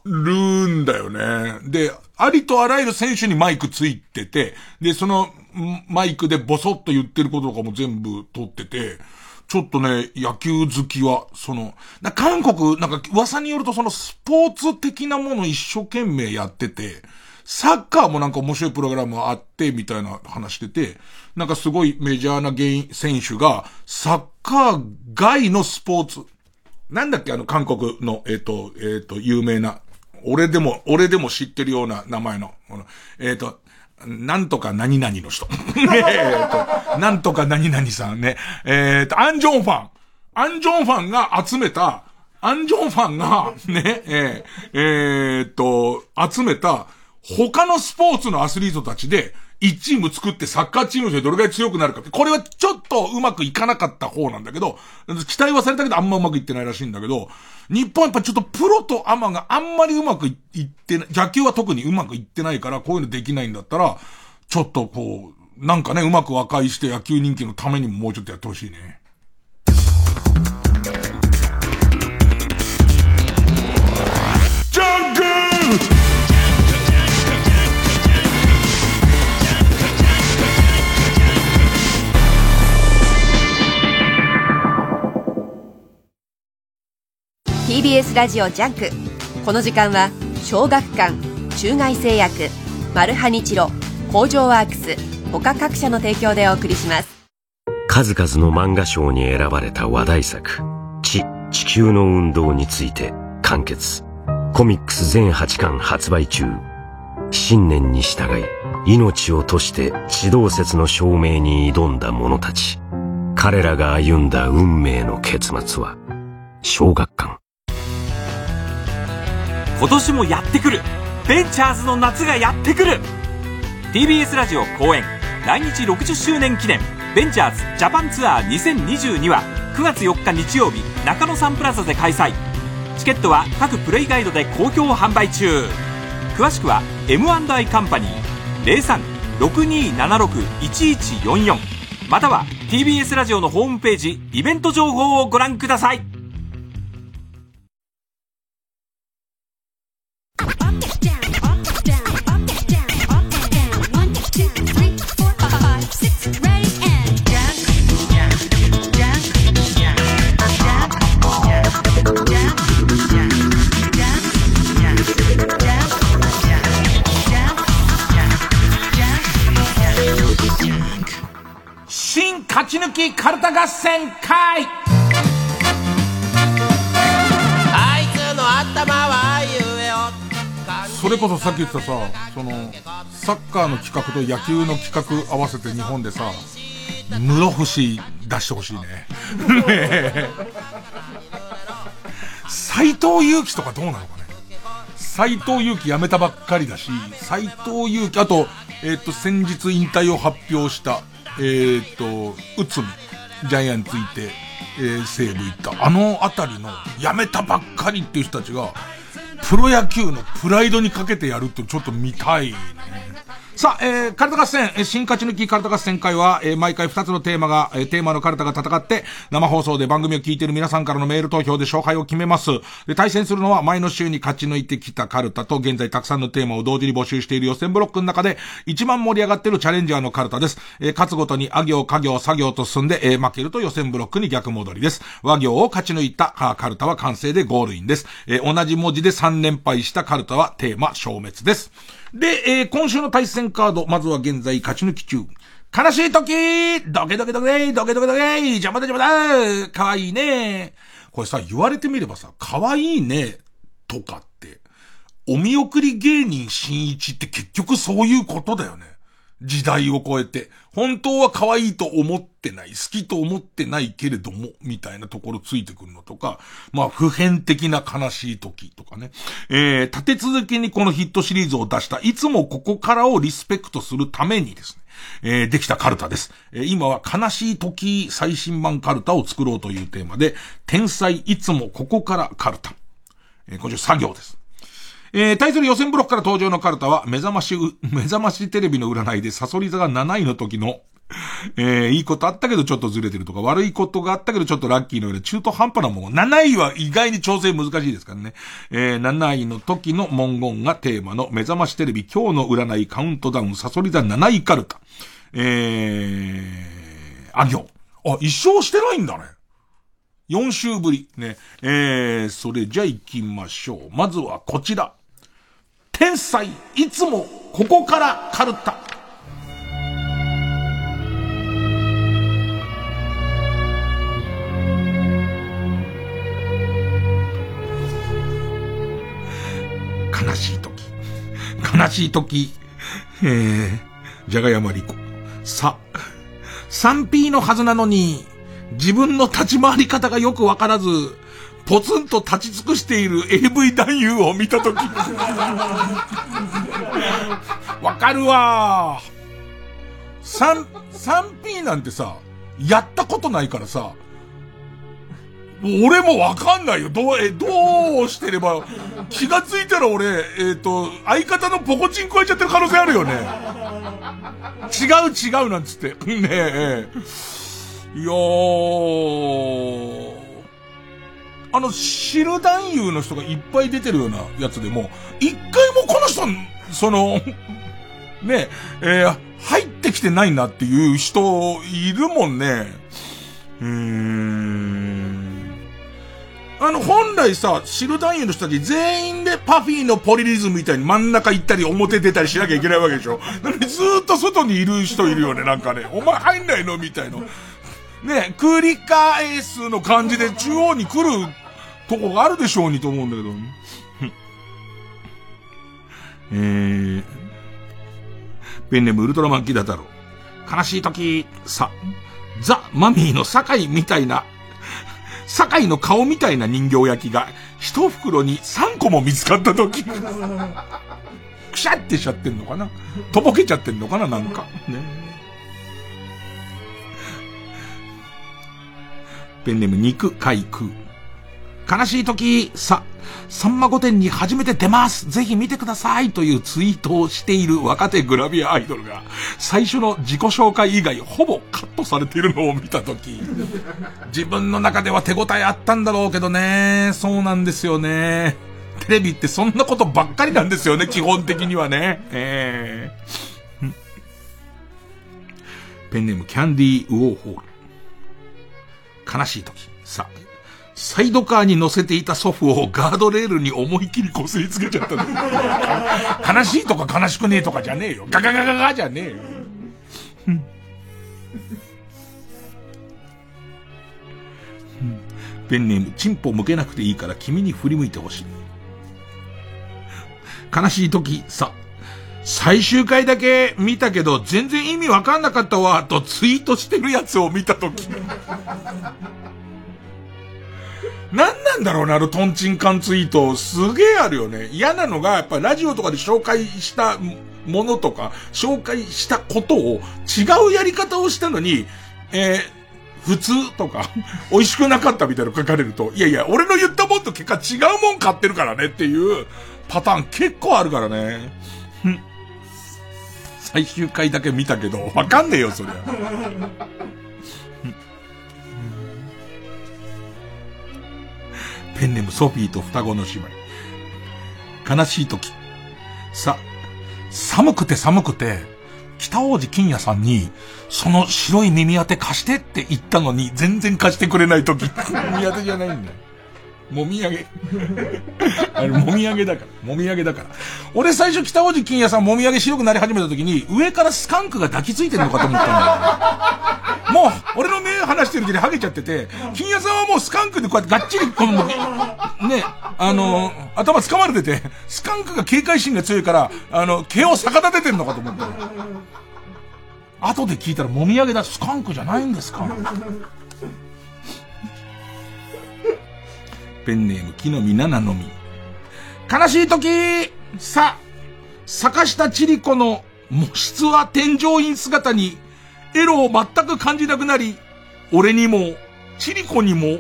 るんだよね。で、ありとあらゆる選手にマイクついてて、で、そのマイクでボソッと言ってることとかも全部撮ってて、ちょっとね、野球好きは、その、韓国、なんか噂によるとそのスポーツ的なもの一生懸命やってて、サッカーもなんか面白いプログラムあって、みたいな話してて、なんかすごいメジャーな芸選手が、サッカー外のスポーツ、なんだっけあの韓国の、えっ、ー、と、えっ、ー、と、有名な、俺でも、俺でも知ってるような名前の、えっ、ー、と、なんとか何々の人。<laughs> えと、なんとか何々さんね。えっ、と、アンジョンファン。アンジョンファンが集めた、アンジョンファンが、ね、えー、えー、と、集めた、他のスポーツのアスリートたちで、1チーム作ってサッカーチームでどれぐらい強くなるかって、これはちょっとうまくいかなかった方なんだけど、期待はされたけどあんまうまくいってないらしいんだけど、日本はやっぱちょっとプロとアマがあんまりうまくいってない、野球は特にうまくいってないから、こういうのできないんだったら、ちょっとこう、なんかね、うまく和解して野球人気のためにももうちょっとやってほしいね。TBS ラジオジャンク。この時間は小学館中外製薬マルハニチロ工場ワークス他各社の提供でお送りします。数々の漫画賞に選ばれた話題作「チ。地球の運動」について完結。コミックス全8巻発売中。信念に従い命を賭して地動説の証明に挑んだ者たち。彼らが歩んだ運命の結末は小学館。今年もやってくる。ベンチャーズの夏がやってくる。TBS ラジオ公演。来日60周年記念。ベンチャーズジャパンツアー2022は9月4日日曜日中野サンプラザで開催。チケットは各プレイガイドで好評販売中。詳しくは M&I カンパニー0362761144または TBS ラジオのホームページイベント情報をご覧ください。きかるた合戦会。あいつの頭はゆえよそれこそさっき言ってたさそのサッカーの企画と野球の企画合わせて日本でさ室伏出してほしいね。ね斎藤佑樹とかどうなのかね。斎藤佑樹辞めたばっかりだし、斎藤佑樹、あと、えっ、ー、と、先日引退を発表した、えー、っと、内海、ジャイアンツいて、えー、西武行った、あのあたりの、辞めたばっかりっていう人たちが、プロ野球のプライドにかけてやるってちょっと見たいね。さあ、えー、カルタ合戦、新勝ち抜きカルタ合戦会は、えー、毎回2つのテーマが、えー、テーマのカルタが戦って、生放送で番組を聞いている皆さんからのメール投票で勝敗を決めます。で、対戦するのは前の週に勝ち抜いてきたカルタと、現在たくさんのテーマを同時に募集している予選ブロックの中で、一番盛り上がっているチャレンジャーのカルタです。えー、勝つごとに、あ行、家行、作業と進んで、えー、負けると予選ブロックに逆戻りです。和行を勝ち抜いたカルタは完成でゴールインです。えー、同じ文字で3連敗したカルタはテーマ消滅です。で、えー、今週の対戦カード、まずは現在勝ち抜き中。悲しい時ドケドケドケドケドケドケ邪魔だ邪魔だかわいいねこれさ、言われてみればさ、かわいいねとかって、お見送り芸人新一って結局そういうことだよね。時代を超えて。本当は可愛いと思ってない、好きと思ってないけれども、みたいなところついてくるのとか、まあ普遍的な悲しい時とかね。えー、立て続けにこのヒットシリーズを出した、いつもここからをリスペクトするためにですね、えー、できたカルタです。えー、今は悲しい時最新版カルタを作ろうというテーマで、天才いつもここからカルタ。えー、今週作業です。えー、対する予選ブロックから登場のカルタは、目覚まし、<laughs> 目覚ましテレビの占いでサソリ座が7位の時の、えー、いいことあったけどちょっとずれてるとか、悪いことがあったけどちょっとラッキーのような中途半端なもの。7位は意外に調整難しいですからね。えー、7位の時の文言がテーマの目覚ましテレビ今日の占いカウントダウンサソリ座7位カルタ。えー、あ行。あ、一生してないんだね。4週ぶり。ね。えー、それじゃあ行きましょう。まずはこちら。天才、いつも、ここからカルタ。悲しい時。悲しい時。えー、じゃがやまりこ。さ、3P のはずなのに、自分の立ち回り方がよくわからず、ポツンと立ち尽くしている AV 男優を見たとき。わかるわー。3P なんてさ、やったことないからさ、俺もわかんないよ。どう、え、どうしてれば、気がついたら俺、えっ、ー、と、相方のポコチン加えちゃってる可能性あるよね。違う違うなんつって。ねえ。いやー、あの、知る男優の人がいっぱい出てるようなやつでも、一回もこの人、その、<laughs> ねえ、ー、入ってきてないなっていう人いるもんね。うーん。あの、本来さ、知る男優の人たち全員でパフィーのポリリズムみたいに真ん中行ったり表出たりしなきゃいけないわけでしょ。なのにずーっと外にいる人いるよね、なんかね。お前入んないのみたいな。ね、クリカエースの感じで中央に来るとこがあるでしょうにと思うんだけど。<laughs> えー、ペンネームウルトラマンキダ太郎。悲しい時、さ、ザ・マミーの堺みたいな、堺の顔みたいな人形焼きが一袋に3個も見つかった時、くしゃってしちゃってんのかな？とぼけちゃってんのかな？なんか。ね。ペンネーム肉海空。悲しい時、さ、さんま御殿に初めて出ます。ぜひ見てください。というツイートをしている若手グラビアアイドルが、最初の自己紹介以外ほぼカットされているのを見た時、自分の中では手応えあったんだろうけどね、そうなんですよね。テレビってそんなことばっかりなんですよね、基本的にはね。えー、ペンネームキャンディーウォーホール。悲しい時、さ、サイドカーに乗せていた祖父をガードレールに思いっきり擦りつけちゃったん <laughs> 悲しいとか悲しくねえとかじゃねえよ。ガガガガガじゃねえよ。<laughs> ペンネーム、チンポ向けなくていいから君に振り向いてほしい。悲しい時、さ、最終回だけ見たけど全然意味わかんなかったわ、とツイートしてるやつを見たとき。何なんだろうね、あのトンチンカンツイート。すげえあるよね。嫌なのが、やっぱラジオとかで紹介したものとか、紹介したことを違うやり方をしたのに、えー、普通とか、<laughs> 美味しくなかったみたいなの書かれると、いやいや、俺の言ったもんと結果違うもん買ってるからねっていうパターン結構あるからね。<laughs> 最終回だけ見たけど、わかんねえよ、そりゃ。ペンネームソフィーと双子の姉妹。悲しい時。さ、寒くて寒くて、北王子金也さんに、その白い耳当て貸してって言ったのに、全然貸してくれない時。<laughs> 耳当てじゃないんだよ。もみあげ。<laughs> あれ、もみあげだから。もみあげだから。俺最初北王子金也さんもみあげ白くなり始めた時に、上からスカンクが抱きついてるのかと思ったんだよ。<laughs> もう、俺の目離してるうちにハゲちゃってて、金也さんはもうスカンクでこうやってがっちり、この、ね、あの、頭掴まれてて、スカンクが警戒心が強いから、あの、毛を逆立ててんのかと思った後で聞いたらもみあげだ、スカンクじゃないんですかペンネーム木の実七のみ。悲しい時さ、坂下千里子の模質は添乗員姿にエロを全く感じなくなり、俺にも、千里子にも、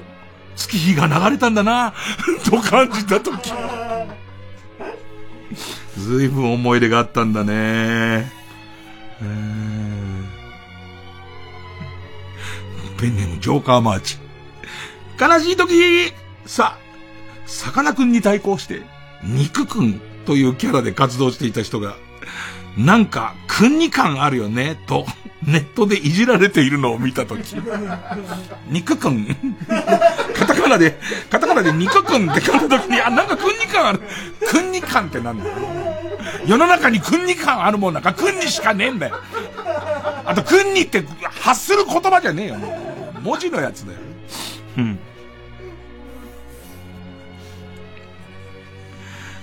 月日が流れたんだな、<laughs> と感じた時。ずいぶん思い出があったんだね。ペンネームジョーカーマーチ。悲しい時さあ、さかなクンに対抗して、肉くんというキャラで活動していた人が、なんか、くんに感あるよね、と、ネットでいじられているのを見たとき、肉くん、カタカナで、カタカナで肉くんって書いたときに、あ、なんかくんに感ある。くんに感ってなんだよ。世の中にくんに感あるもんなんかくんにしかねえんだよ。あと、くんにって発する言葉じゃねえよ、文字のやつだよ。うん。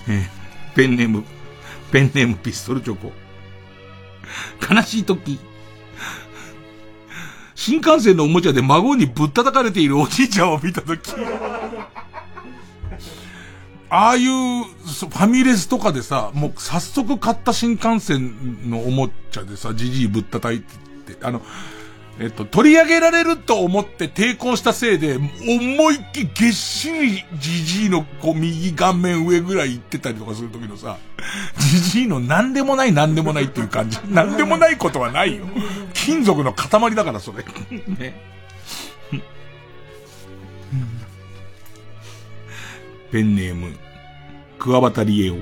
えー、ペンネーム、ペンネームピストルチョコ。悲しい時、新幹線のおもちゃで孫にぶったたかれているおじいちゃんを見たとき、ああいうファミレスとかでさ、もう早速買った新幹線のおもちゃでさ、じじいぶったたいて、あの、えっと、取り上げられると思って抵抗したせいで、思いっきりげっしりじじいのこう右顔面上ぐらい行ってたりとかするときのさ、じじいの何でもない何でもないっていう感じ。<laughs> 何でもないことはないよ。金属の塊だからそれ。<laughs> ね。<laughs> ペンネーム、クワバタリエオ。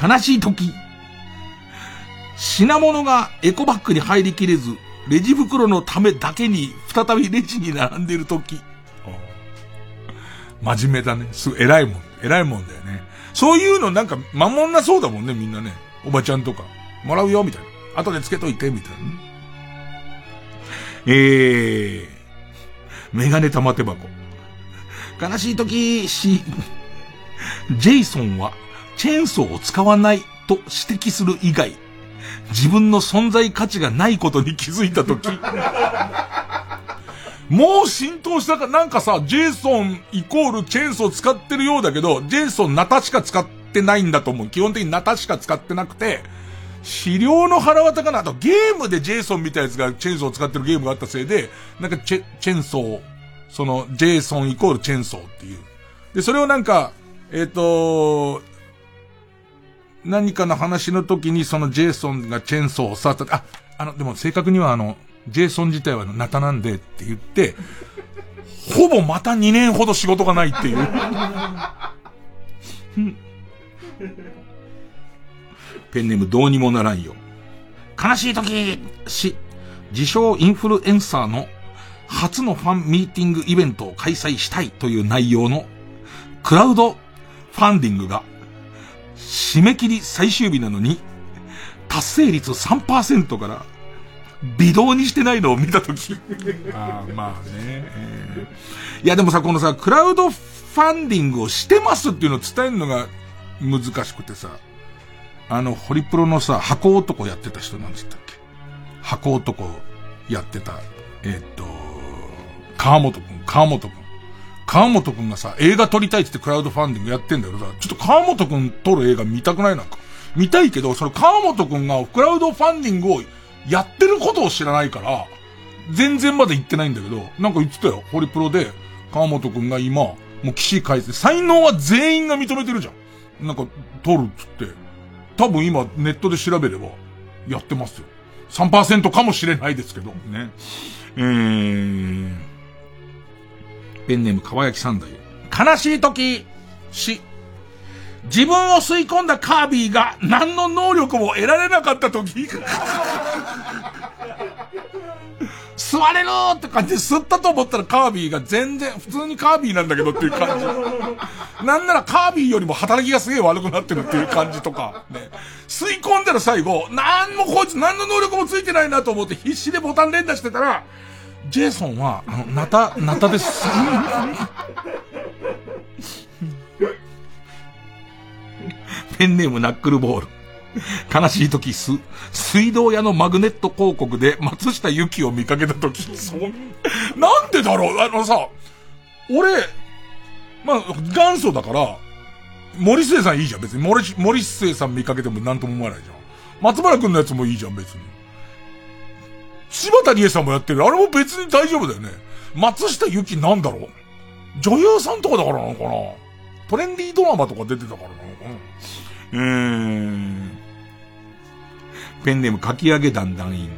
悲しい時、品物がエコバッグに入りきれず、レジ袋のためだけに再びレジに並んでいるとき。真面目だね。すごい偉いもん。偉いもんだよね。そういうのなんか守んなそうだもんね、みんなね。おばちゃんとか。もらうよ、みたいな。後でつけといて、みたいな、ね。えー、メガネ玉手箱。悲しい時し、ジェイソンはチェーンソーを使わないと指摘する以外、自分の存在価値がないことに気づいたとき、もう浸透したか、なんかさ、ジェイソンイコールチェーンソー使ってるようだけど、ジェイソンナタしか使ってないんだと思う。基本的にナタしか使ってなくて、資料の腹渡かなと、ゲームでジェイソンみたいなやつがチェーンソー使ってるゲームがあったせいで、なんかチェ、チェーンソー、その、ジェイソンイコールチェーンソーっていう。で、それをなんか、えっ、ー、と、何かの話の時にそのジェイソンがチェーンソーを触った、あ、あの、でも正確にはあの、ジェイソン自体はナタなんでって言って、<laughs> ほぼまた2年ほど仕事がないっていう。<laughs> ペンネームどうにもならんよ。悲しい時、し、自称インフルエンサーの初のファンミーティングイベントを開催したいという内容のクラウドファンディングが締め切り最終日なのに、達成率3%から微動にしてないのを見たとき。ああ、まあね、えー、いやでもさ、このさ、クラウドファンディングをしてますっていうのを伝えるのが難しくてさ、あの、ホリプロのさ、箱男やってた人なんつったっけ？箱男やってた、えー、っと、川本くん、川本くん。川本くんがさ、映画撮りたいって言ってクラウドファンディングやってんだけどさ、ちょっと川本くん撮る映画見たくないなんか。見たいけど、その川本くんがクラウドファンディングをやってることを知らないから、全然まだ言ってないんだけど、なんか言ってたよ。ホリプロで、川本くんが今、もう騎士返して、才能は全員が認めてるじゃん。なんか、撮るっつって。多分今、ネットで調べれば、やってますよ。3%かもしれないですけど、ね。えー、ペンネーム、かわやき三代。悲しい時、し、自分を吸い込んだカービィが何の能力も得られなかった時 <laughs> 吸われるって感じで吸ったと思ったらカービィが全然、普通にカービィなんだけどっていう感じ。なんならカービィよりも働きがすげえ悪くなってるっていう感じとか、ね。吸い込んだら最後、なんもこいつ何の能力もついてないなと思って必死でボタン連打してたら、ジェイソンは、あの、ナタ、ナタです。ペンネームナックルボール。悲しい時す、水道屋のマグネット広告で松下由紀を見かけた時、そなんでだろう？あのさ、俺、まあ、元祖だから、森末さんいいじゃん、別に。森、森末さん見かけても何とも思わないじゃん。松原くんのやつもいいじゃん、別に。柴田理恵さんもやってる。あれも別に大丈夫だよね。松下由紀なんだろう女優さんとかだからなのかなトレンディードラマとか出てたからなのかなうーん。ペンネームかき上げ団団員。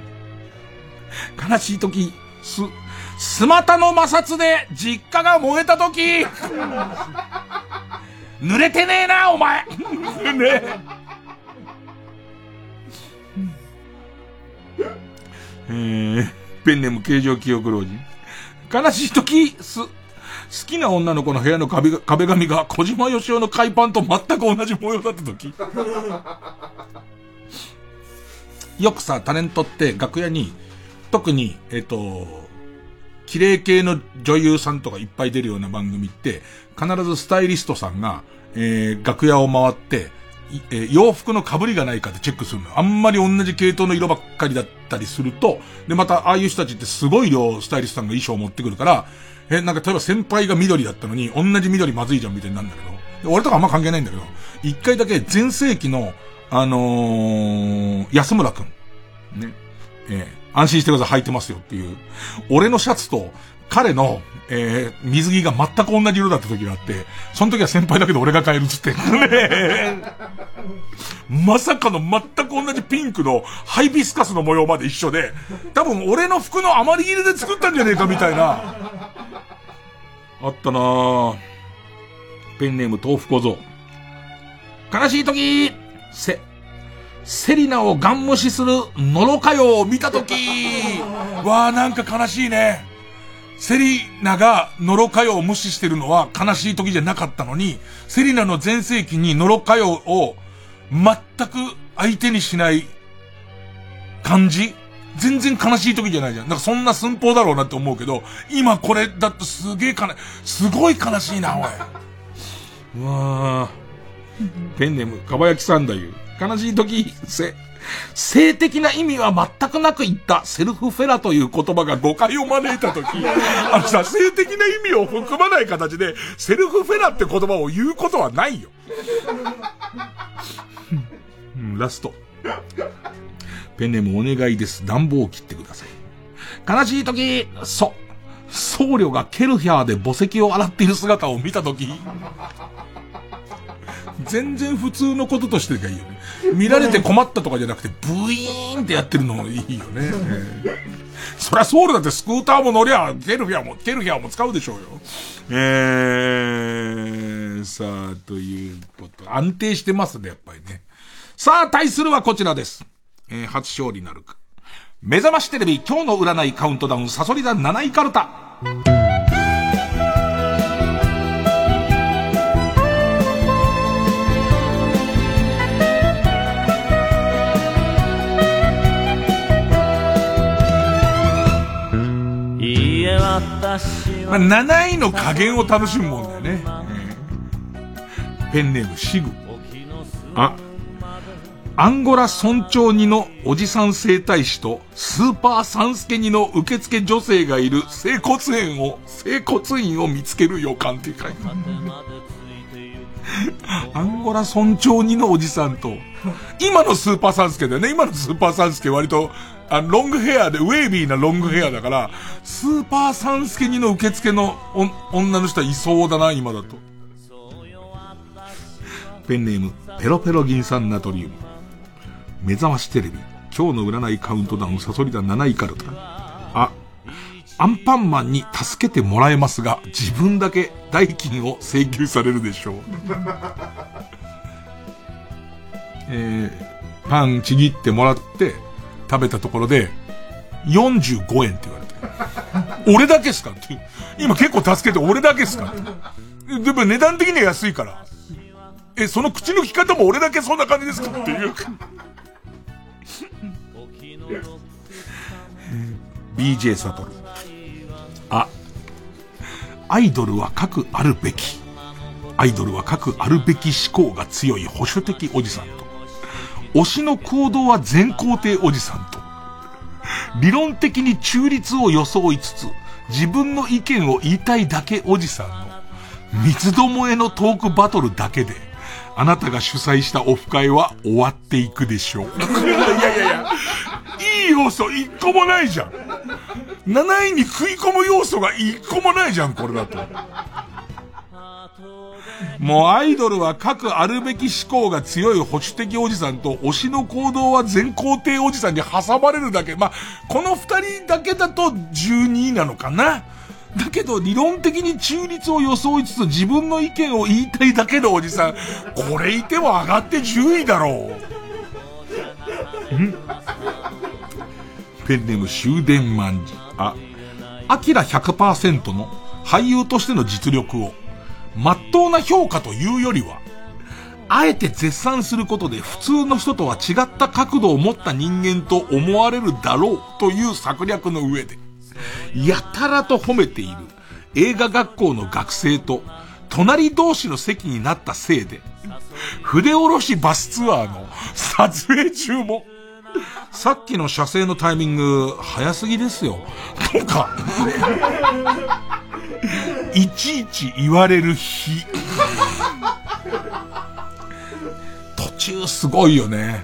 悲しい時、す、スマタの摩擦で実家が燃えた時 <laughs> 濡れてねえな、お前 <laughs> ねえー、ペンネーム形状記憶老人。悲しい時、す、好きな女の子の部屋の壁壁紙が小島よしおの海パンと全く同じ模様だった時。よくさ、タレントって楽屋に、特に、えっ、と、綺麗系の女優さんとかいっぱい出るような番組って、必ずスタイリストさんが、えー、楽屋を回って、えー、洋服の被りがないかってチェックするの。あんまり同じ系統の色ばっかりだったりすると、で、また、ああいう人たちってすごい量スタイリストさんが衣装を持ってくるから、え、なんか例えば先輩が緑だったのに、同じ緑まずいじゃんみたいになるんだけど、俺とかあんま関係ないんだけど、一回だけ前世紀の、あのー、安村くん。ね。えー、安心してください、履いてますよっていう。俺のシャツと、彼の、えー、水着が全く同じ色だった時があって、その時は先輩だけど俺が買えるっつって。<laughs> まさかの全く同じピンクのハイビスカスの模様まで一緒で、多分俺の服の余り切れで作ったんじゃねえかみたいな。あったなぁ。ペンネーム豆腐小僧。悲しい時、せ、セリナをガン無視するノロカヨを見たとき、わあなんか悲しいね。セリナがノロカヨを無視してるのは悲しい時じゃなかったのに、セリナの前世紀にノロカヨを全く相手にしない感じ？全然悲しい時じゃないじゃん。なんかそんな寸法だろうなって思うけど、今これだとすげえ悲、すごい悲しいな、おい。うわぁ。ペンネーム、かばやきさんだよ。悲しい時、せ、性的な意味は全くなく言ったセルフフェラという言葉が誤解を招いた時、<laughs> あのさ、性的な意味を含まない形で、セルフフェラって言葉を言うことはないよ。うん、ラスト。ペンネームお願いです。暖房を切ってください。悲しい時、そ、僧侶がケルヒャーで墓石を洗っている姿を見た時、全然普通のこととしてがいいよね。見られて困ったとかじゃなくて、ブイーンってやってるのもいいよね。そりゃソウルだってスクーターも乗りゃ、ケルフィアも、ケルフィアも使うでしょうよ。えー、さあ、ということ。安定してますね、やっぱりね。さあ、対するはこちらです。えー、初勝利なるか。目覚ましテレビ今日の占いカウントダウンサソリダ7位カルタ。まあ、7位の加減を楽しむもんだよね。ペンネームシグ。あ、アンゴラ村長2のおじさん整体師とスーパーサンスケ2の受付女性がいる整骨院を、整骨院を見つける予感っていう書いてある。<laughs> アンゴラ村長2のおじさんと、今のスーパーサンスケだよね。今のスーパーサンスケ割とあロングヘアで、ウェービーなロングヘアだから、スーパーサンスケにの受付の女の人はいそうだな、今だと。ペンネーム、ペロペロ銀酸ナトリウム。目覚ましテレビ。今日の占いカウントダウン、サソリダ7位からだ。あ、アンパンマンに助けてもらえますが、自分だけ代金を請求されるでしょう。<laughs> えー、パンちぎってもらって、食べたところで、45円って言われて。俺だけっすかって。今結構助けて俺だけっすかでも値段的には安いから。え、その口の利き方も俺だけそんな感じですかっていう。BJ サトル。あ、アイドルは核あるべき。アイドルは核あるべき思考が強い保守的おじさんと。推しの行動は全肯定おじさんと、理論的に中立を装いつつ、自分の意見を言いたいだけおじさんの、三つどもえのトークバトルだけで、あなたが主催したオフ会は終わっていくでしょう。いやいやいや、いい要素一個もないじゃん。7位に食い込む要素が一個もないじゃん、これだと。もうアイドルは各あるべき思考が強い保守的おじさんと推しの行動は全肯定おじさんに挟まれるだけ。まあ、この二人だけだと12位なのかな？だけど理論的に中立を装いつつ自分の意見を言いたいだけのおじさん。これいても上がって10位だろう。んペンネーム終電万事。あ、アキラ100%の俳優としての実力を、まっとうな評価というよりは、あえて絶賛することで普通の人とは違った角度を持った人間と思われるだろうという策略の上で、やたらと褒めている映画学校の学生と隣同士の席になったせいで、筆下ろしバスツアーの撮影中も、さっきの射精のタイミング、早すぎですよ。とか、いちいち言われる日。途中すごいよね。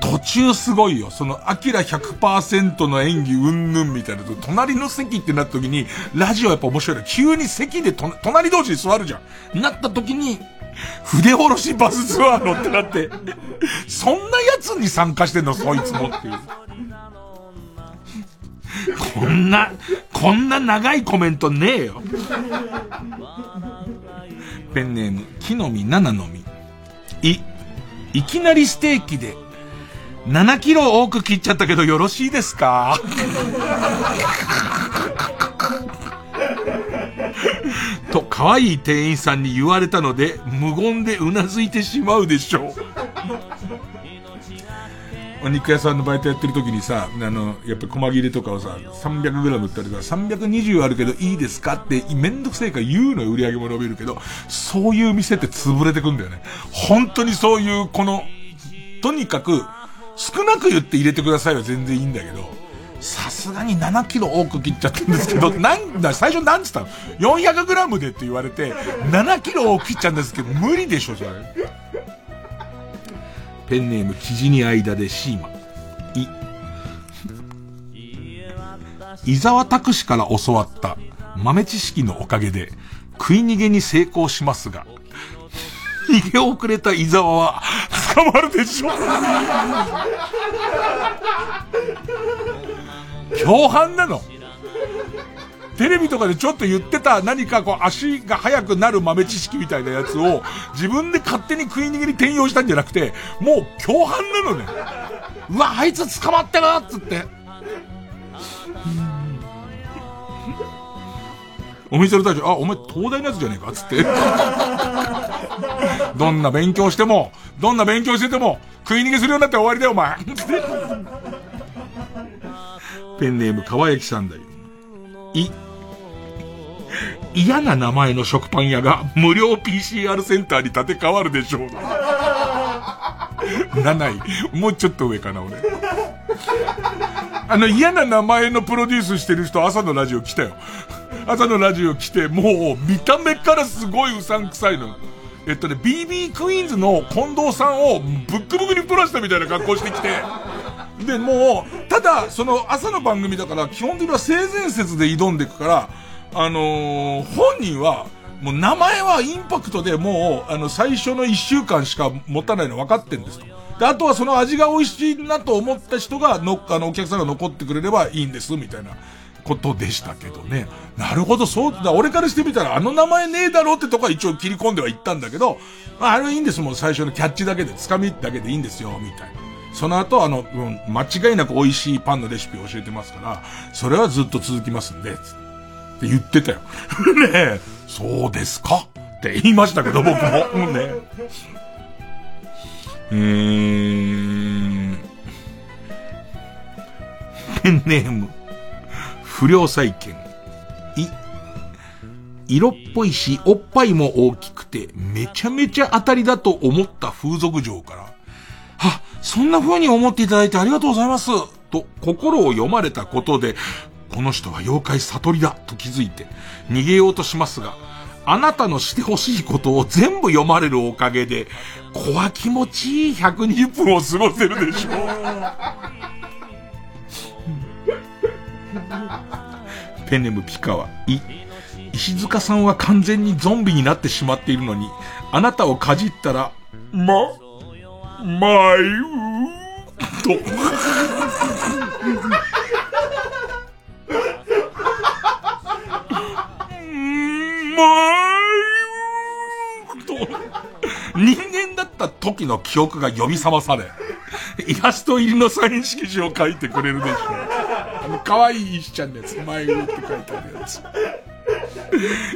途中すごいよ。その、アキラ100%の演技うんぬんみたいなと、隣の席ってなった時に、ラジオやっぱ面白いな急に席でと、隣同士に座るじゃん。なった時に、筆下ろしバスツアーのってなって、そんなやつに参加してんの、そいつもっていう。こんな、こんな長いコメントねえよ。ペンネーム、木の実七の実。い、いきなりステーキで、7キロ多く切っちゃったけどよろしいですか？<laughs> と、可愛い店員さんに言われたので、無言でうなずいてしまうでしょう。お肉屋さんのバイトやってる時にさ、あの、やっぱ細切れとかをさ、300g ってあるから320あるけどいいですかってめんどくせえから言うのよ、売り上げも伸びるけど、そういう店って潰れてくんだよね。本当にそういう、この、とにかく、少なく言って入れてくださいは全然いいんだけど、さすがに7キロ多く切っちゃったんですけど、<laughs> なんだ、最初なんつったの ?400 グラムでって言われて、7キロ多く切っちゃうんですけど、無理でしょ、それ。ペンネーム、生地に間でシーマ。い。伊沢拓司から教わった豆知識のおかげで、食い逃げに成功しますが、逃げ遅れた伊沢は捕まるでしょ <laughs> 共犯なの？テレビとかでちょっと言ってた何かこう足が速くなる豆知識みたいなやつを自分で勝手に食い逃げに転用したんじゃなくて、もう共犯なのね。うわ、あいつ捕まってなっつって。お店の大将、あ、お前東大のやつじゃねえかつって。<laughs> どんな勉強しても、どんな勉強してても、食い逃げするようになって終わりだよ、お前。ペンネーム、川焼さんだよ。い、嫌な名前の食パン屋が無料 PCR センターに建て替わるでしょう。7位。もうちょっと上かな、俺。あの嫌な名前のプロデュースしてる人朝のラジオ来たよ。朝のラジオ来て、もう見た目からすごいうさんくさいの。えっとね、BB クイーンズの近藤さんをブックブックにプラしたみたいな格好してきて、で、もう、ただ、その朝の番組だから、基本的には性善説で挑んでいくから、あのー、本人は、もう名前はインパクトでもう、あの、最初の一週間しか持たないの分かってんですと。で、あとはその味が美味しいなと思った人が、の、あの、お客さんが残ってくれればいいんです、みたいな。ことでしたけどね。なるほど、そうだ、俺からしてみたらあの名前ねえだろうってとこは一応切り込んではいったんだけど、まあ、あれはいいんです、もう最初のキャッチだけで、つかみだけでいいんですよ、みたいな。その後、あの、うん、間違いなく美味しいパンのレシピを教えてますから、それはずっと続きますんで、つって言ってたよ。<laughs> ねえ、そうですか？って言いましたけど、僕も。<laughs> ね。うーん。ペンネーム。不良債権。い。色っぽいし、おっぱいも大きくて、めちゃめちゃ当たりだと思った風俗嬢から、あ、そんな風に思っていただいてありがとうございます。と、心を読まれたことで、この人は妖怪悟りだと気づいて、逃げようとしますが、あなたのしてほしいことを全部読まれるおかげで、子は気持ちいい120分を過ごせるでしょう。<laughs> ペネムピカワ、い、石塚さんは完全にゾンビになってしまっているのに、あなたをかじったら、ま、まいうと。まいうと。人間だった時の記憶が呼び覚まされ、イラスト入りのサイン色紙を書いてくれるでしょ。あの、可愛い石ちゃんのやつ、前上って書いてあるやつ。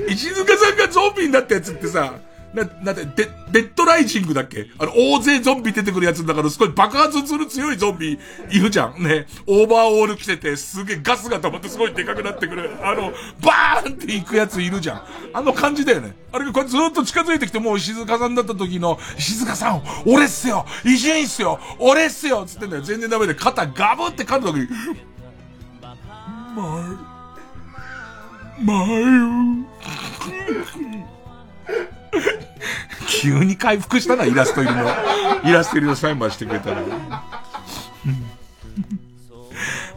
石塚さんがゾンビになったやつってさ、な、なんで、デ、デッドライジングだっけ？あの、大勢ゾンビ出てくるやつだからすごい爆発する強いゾンビいるじゃん。ね。オーバーオール着てて、すげえガスが溜まってすごいでかくなってくる。あの、バーンって行くやついるじゃん。あの感じだよね。あれがこれずっと近づいてきて、もう石塚さんだった時の、石塚さん、俺っすよ伊集院っすよ俺っすよつってんだよ。全然ダメで、肩ガブって噛んだ時に、ままゆ。<laughs> 急に回復したな、イラスト入りの。イラスト入りのサインましてくれたら。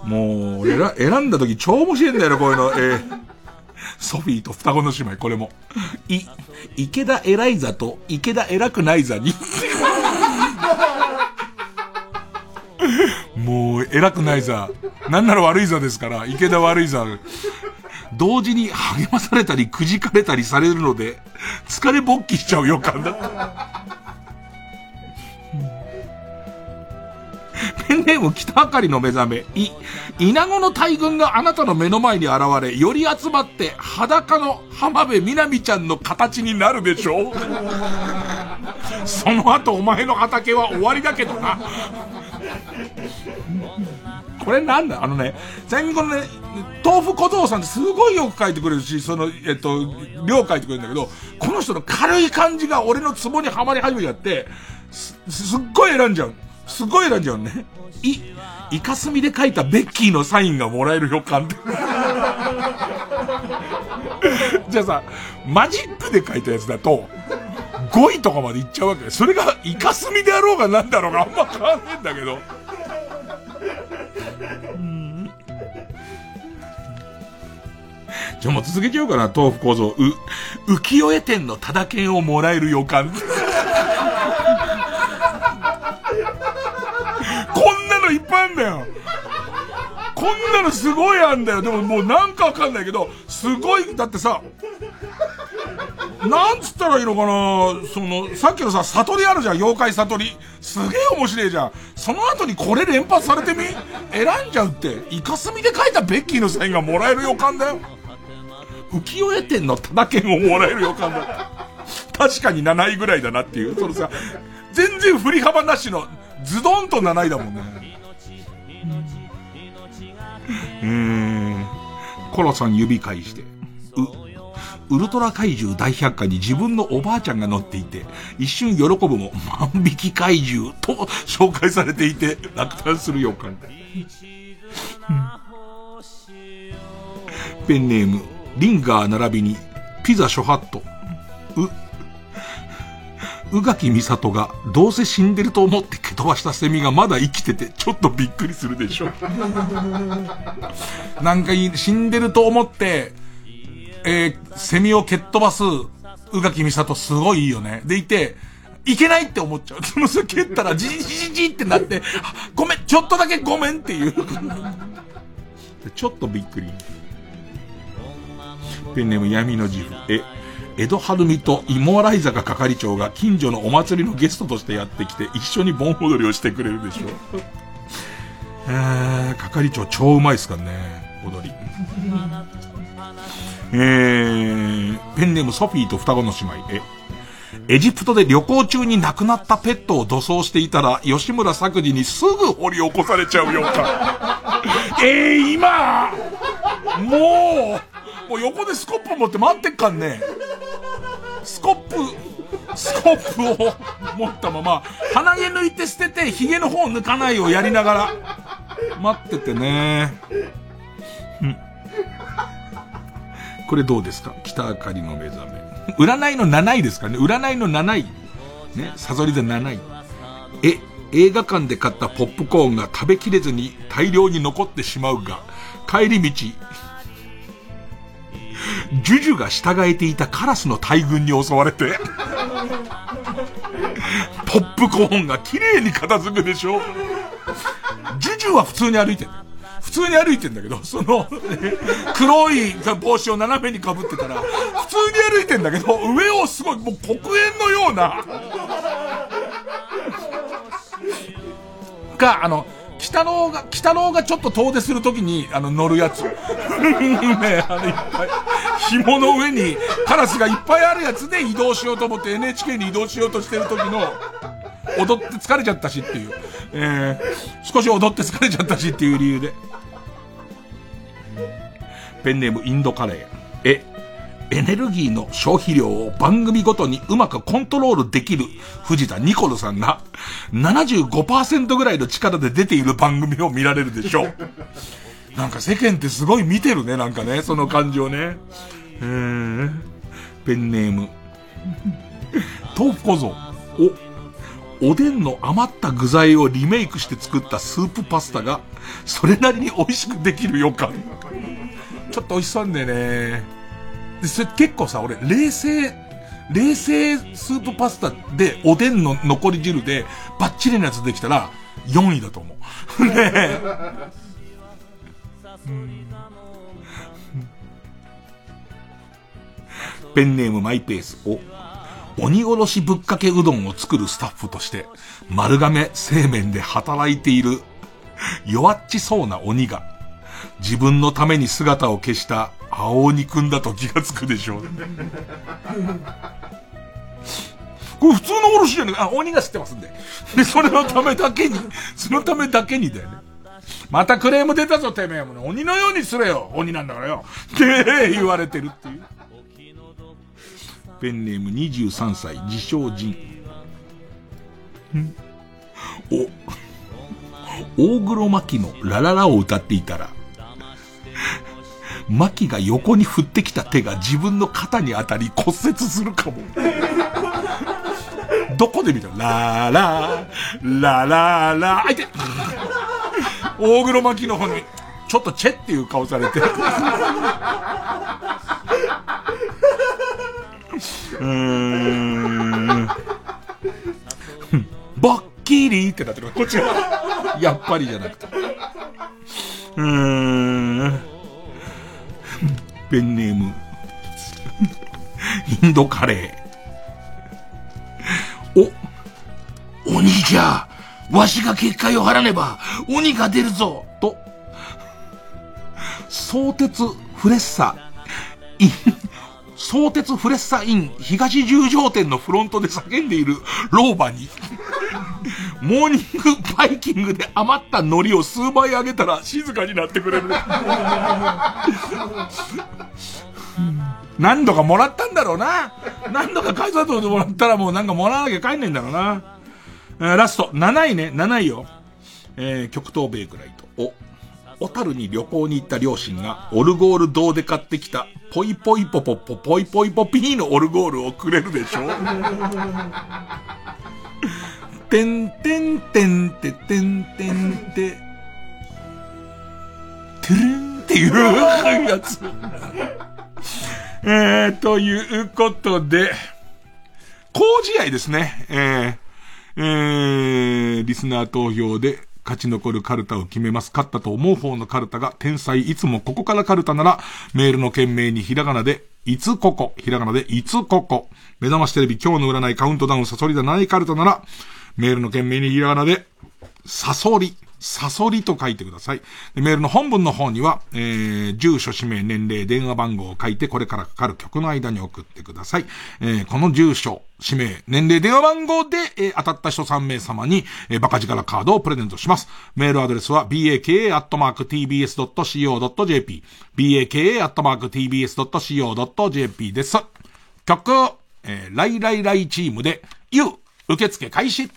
もう、俺ら、選んだ時超面白いんだよな、こういうの。えー、ソフィーと双子の姉妹、これも。い、池田偉い座と池田偉くない座に。もう、偉くない座。なんなら悪い座ですから、池田悪い座。同時に励まされたりくじかれたりされるので、疲れ勃起しちゃう予感だ。ペンネーム北あかりの目覚め、い、イナゴの大群があなたの目の前に現れ、より集まって裸の浜辺美波ちゃんの形になるでしょうその後お前の畑は終わりだけどな。これなんだ？あのね、ちなみにこのね、豆腐小僧さんってすごいよく書いてくれるし、その、えっと、量書いてくれるんだけど、この人の軽い感じが俺のツボにはまり始めちゃって、す、すっごい選んじゃう。すっごい選んじゃうね。い、イカスミで書いたベッキーのサインがもらえる予感で。<laughs> じゃあさ、マジックで書いたやつだと、5位とかまでいっちゃうわけそれがイカスミであろうがなんだろうがあんま変わんねえんだけど。じゃあもう続けちゃおうかな、豆腐構造。う、浮世絵店のタダ券をもらえる予感。<laughs> こんなのいっぱいあんだよ。こんなのすごいあんだよ。でももうなんかわかんないけど、すごい、だってさ、なんつったらいいのかな？その、さっきのさ、悟りあるじゃん、妖怪悟り。すげえ面白いじゃん。その後にこれ連発されてみ？選んじゃうって。イカスミで書いたベッキーのサインがもらえる予感だよ。浮世絵店のタダ券をもらえる予感だ。確かに7位ぐらいだなっていう。そのさ、全然振り幅なしの、ズドンと7位だもんね。うーん。コロさん指返して。ウ、ウルトラ怪獣大百科に自分のおばあちゃんが乗っていて、一瞬喜ぶも万引き怪獣と紹介されていて、落胆する予感。ペンネーム、リンガー並びに、ピザ諸ハット。う、宇垣美里がどうせ死んでると思って蹴飛ばしたセミがまだ生きててちょっとびっくりするでしょ。<laughs> なんか死んでると思って、えー、セミを蹴っ飛ばす宇垣美里すごいいいよね。でいて、いけないって思っちゃう。<laughs> そのそ蹴ったらじじじじってなって、<laughs> ごめん、ちょっとだけごめんっていう。ちょっとびっくり。ペンネーム闇の自負。え、江戸晴美と芋洗坂係長が近所のお祭りのゲストとしてやってきて一緒に盆踊りをしてくれるでしょう。<laughs> えー、係長超うまいっすからね、踊り。えー、ペンネームソフィーと双子の姉妹。え、エジプトで旅行中に亡くなったペットを土葬していたら、吉村作治にすぐ掘り起こされちゃうよか。<laughs> えー、今もうもう横でスコップ持って待ってっかんね。スコップ、スコップを持ったまま、鼻毛抜いて捨てて、髭の方抜かないをやりながら、待っててね。うん。これどうですか？北あかりの目覚め。占いの7位ですかね占いの7位。ね、サゾリで7位。え、映画館で買ったポップコーンが食べきれずに大量に残ってしまうが、帰り道、ジュジュが従えていたカラスの大群に襲われて、ポップコーンが綺麗に片付くでしょジュジュは普通に歩いてる。普通に歩いてんだけど、<laughs> その、黒い帽子を斜めに被ってたら、普通に歩いてんだけど、上をすごい、もう黒煙のような、か、あの、北郎が、北郎がちょっと遠出するときに、あの、乗るやつ。<laughs> ねあの、いっぱい。紐の上にカラスがいっぱいあるやつで移動しようと思って NHK に移動しようとしてる時の、踊って疲れちゃったしっていう。えー、少し踊って疲れちゃったしっていう理由で。ペンネームインドカレー。え、エネルギーの消費量を番組ごとにうまくコントロールできる藤田ニコルさんが75%ぐらいの力で出ている番組を見られるでしょう。<laughs> なんか世間ってすごい見てるね、なんかね、その感じをね。えー、ペンネーム。豆腐小僧。お、おでんの余った具材をリメイクして作ったスープパスタが、それなりに美味しくできる予感。ちょっと美味しそうなんだよね。で、それ結構さ、俺、冷製、冷製スープパスタで、おでんの残り汁で、バッチリなやつできたら、4位だと思う。ねえペンネームマイペース。お、鬼殺しぶっかけうどんを作るスタッフとして、丸亀製麺で働いている、弱っちそうな鬼が、自分のために姿を消した青鬼くんだと気がつくでしょう。これ普通のおろしじゃねえあ、鬼が知ってますんで。で、それのためだけに、そのためだけにだよね。またクレーム出たぞ、てめえもね。鬼のようにすれよ。鬼なんだからよ。って言われてるっていう。ペンネーム23歳、自称人。お、大黒摩季のラララを歌っていたら、マキが横に振ってきた手が自分の肩に当たり骨折するかも。どこで見た？ラーラー、ララーラ、あいて大黒摩季の方に、ちょっとチェっていう顔されて。うーん。バッキリってなってる。こっちは。やっぱりじゃなくて。うーん。ペンネーム。インドカレー。お、鬼じゃ、わしが結界を張らねば、鬼が出るぞと、相鉄フレッサ、イン、相鉄フレッサイン東十条店のフロントで叫んでいる老婆に、<laughs> モーニングバイキングで余った海苔を数倍あげたら静かになってくれる。<laughs> 何度かもらったんだろうな。何度か改札でもらったらもうなんかもらわなきゃ帰んないんだろうな。ラスト、7位ね、7位よ。えー、極東ベークライト。お、小樽に旅行に行った両親が、オルゴール堂で買ってきた、ポイポイポポポポイポイポピーのオルゴールをくれるでしょ？てんてんてんててんてんて、てるんっていうやつ。えー、ということで、工事愛ですね。えー、えー、リスナー投票で勝ち残るカルタを決めます。勝ったと思う方のカルタが、天才いつもここからカルタなら、メールの件名にひらがなで、いつここ、ひらがなで、いつここ。目覚ましテレビ今日の占いカウントダウンサソリだないカルタなら、メールの件名にひらがなで、サソリ。サソリと書いてください。メールの本文の方には、えー、住所、氏名、年齢、電話番号を書いて、これからかかる曲の間に送ってください。えー、この住所、氏名、年齢、電話番号で、えー、当たった人3名様に、えー、バカ力カードをプレゼントします。メールアドレスは、baka.tbs.co.jp、baka.tbs.co.jp です。曲、えー、ライライライチームで、ゆ、受付開始。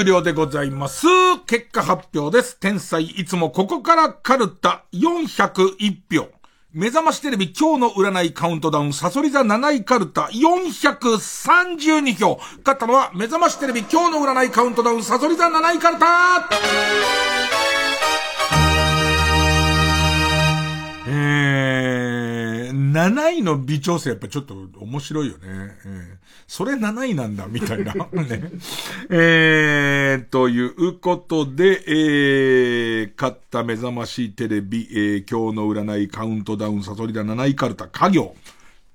終了でございます。結果発表です。天才いつもここからカルタ401票。目覚ましテレビ今日の占いカウントダウン、サソリ座7位カルタ432票。勝ったのは目覚ましテレビ今日の占いカウントダウン、サソリ座7位カルタえー、7位の微調整やっぱちょっと面白いよね。えー、それ7位なんだ、みたいな。<laughs> ね。えー、ということで、えー、勝った目覚ましいテレビ、えー、今日の占いカウントダウン、サソリダ7位カルタ、家業。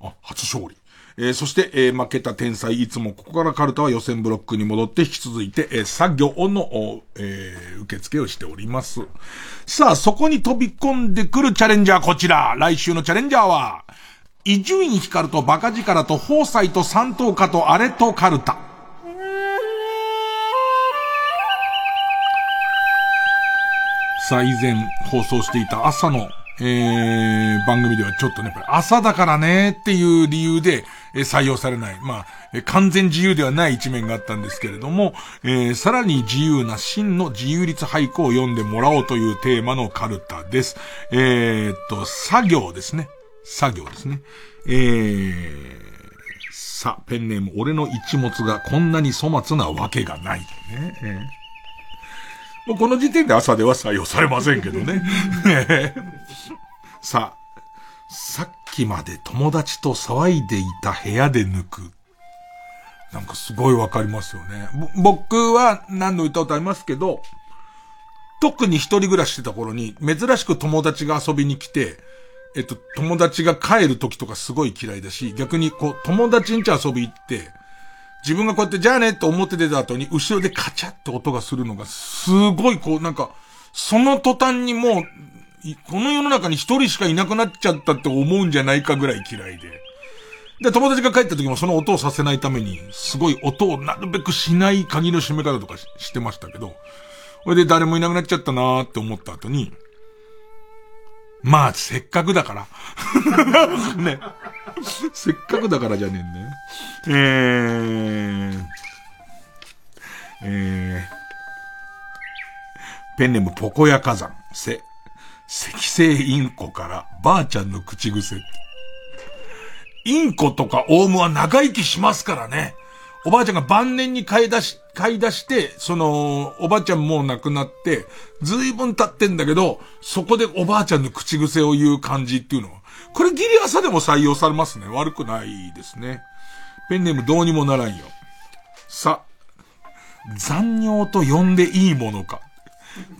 あ、初勝利。えー、そして、えー、負けた天才、いつもここからカルタは予選ブロックに戻って引き続いて、えー、作業の、えー、受付をしております。さあ、そこに飛び込んでくるチャレンジャーこちら。来週のチャレンジャーは、伊集院光とバカ力と宝斎と三等家とあれとカルタ。さあ、以前放送していた朝のえー、番組ではちょっとね、朝だからねっていう理由で、えー、採用されない。まあ、えー、完全自由ではない一面があったんですけれども、えー、さらに自由な真の自由律俳句を読んでもらおうというテーマのカルタです。えー、っと、作業ですね。作業ですね。えー、さ、ペンネーム、俺の一物がこんなに粗末なわけがない。ね。えーもうこの時点で朝では採用されませんけどね。<laughs> さあ、さっきまで友達と騒いでいた部屋で抜く。なんかすごいわかりますよね。僕は何の歌歌いますけど、特に一人暮らししてた頃に、珍しく友達が遊びに来て、えっと、友達が帰る時とかすごい嫌いだし、逆にこう、友達ん家遊び行って、自分がこうやってじゃあねって思って出た後に、後ろでカチャって音がするのが、すごいこう、なんか、その途端にもう、この世の中に一人しかいなくなっちゃったって思うんじゃないかぐらい嫌いで。で、友達が帰った時もその音をさせないために、すごい音をなるべくしない鍵の閉め方とかしてましたけど、それで誰もいなくなっちゃったなーって思った後に、まあ、せっかくだから。<laughs> ね。<laughs> せっかくだからじゃねえんだよ。えー、えー、ペンネームポコヤ火山、せ、赤星インコからばあちゃんの口癖。インコとかオウムは長生きしますからね。おばあちゃんが晩年に買い出し、買い出して、その、おばあちゃんもう亡くなって、ずいぶん経ってんだけど、そこでおばあちゃんの口癖を言う感じっていうのは、これギリ朝でも採用されますね。悪くないですね。ペンネームどうにもならんよ。さ、残尿と呼んでいいものか。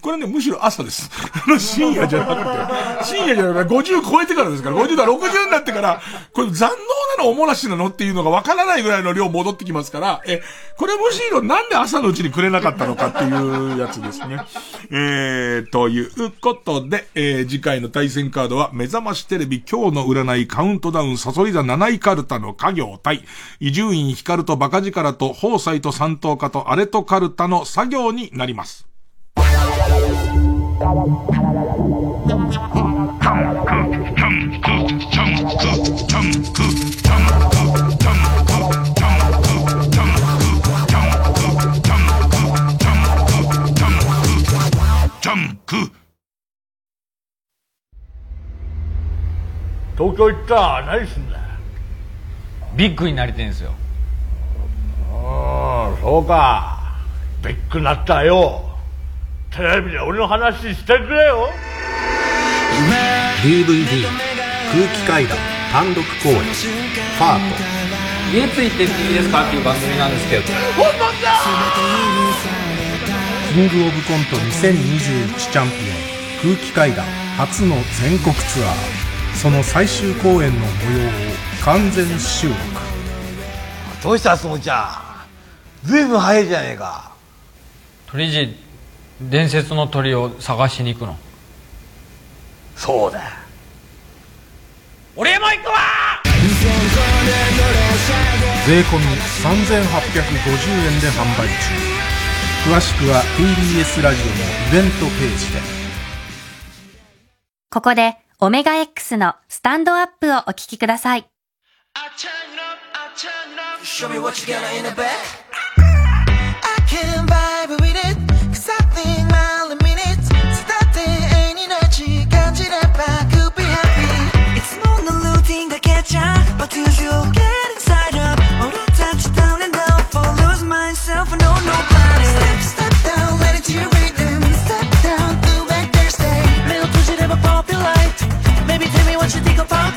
これね、むしろ朝です。あの、深夜じゃなくて、深夜じゃなくて、50超えてからですから、50だ、60になってから、これ残能なのおもらしなのっていうのがわからないぐらいの量戻ってきますから、え、これむしろなんで朝のうちにくれなかったのかっていうやつですね。えー、ということで、えー、次回の対戦カードは、目覚ましテレビ今日の占いカウントダウンサソリ座7位カルタの家業対、伊集院光とバカ力と宝斎と三等家とアレとカルタの作業になります。東京行ったら何すんだよビッグになりてんすよ。ああそうか。ビッグになったよテレビで俺の話してくれよ。DVD 空気階段単独公演「ファート」家ついてっていいですかっていう番組なんですけど。本物だ！キングオブコント2021チャンピオン空気階段初の全国ツアー。その最終公演の模様を完全収録。どうしたそうちゃ。んずいぶん早いじゃねえか。鳥人伝説の鳥を探しに行くの。そうだ。俺も行くわ！税込み3850円で販売中。詳しくは TBS ラジオのイベントページで。ここでオメガ X のスタンドアップをお聞きください。Show me what you got in the back. Can vibe what you think about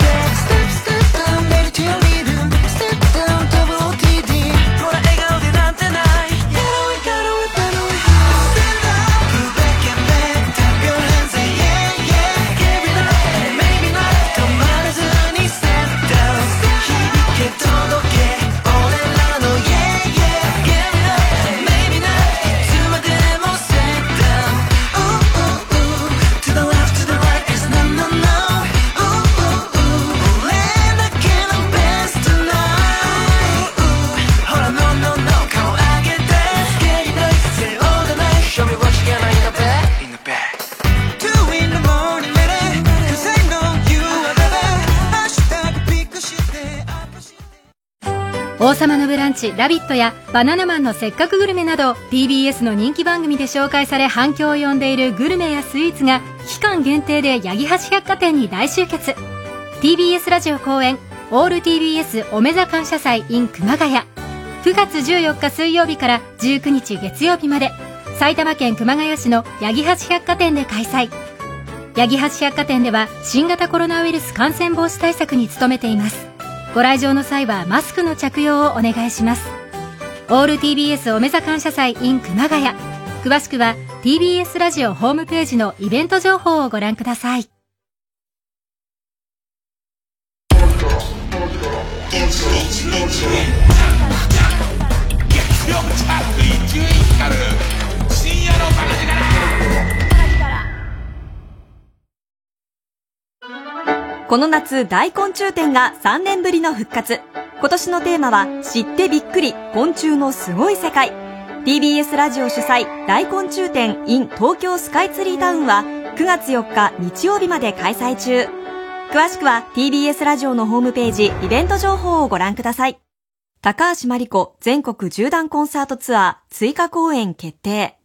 王様のブランチ、ラビットやバナナマンのせっかくグルメなど TBS の人気番組で紹介され反響を呼んでいるグルメやスイーツが期間限定で八木橋百貨店に大集結。TBS ラジオ公演オール TBS おめざ感謝祭 in 熊谷。9月14日水曜日から19日月曜日まで。埼玉県熊谷市の八木橋百貨店で開催。八木橋百貨店では新型コロナウイルス感染防止対策に努めています。ご来場の際はマスクの着用をお願いします。オール TBS おめざ感謝祭 in 熊谷。詳しくは TBS ラジオホームページのイベント情報をご覧ください。深夜のバカ力この夏大昆虫展が3年ぶりの復活。今年のテーマは知ってびっくり昆虫のすごい世界。TBS ラジオ主催大昆虫展 in 東京スカイツリータウンは9月4日日曜日まで開催中。詳しくは TBS ラジオのホームページイベント情報をご覧ください。高橋真理子全国縦断コンサートツアー追加公演決定。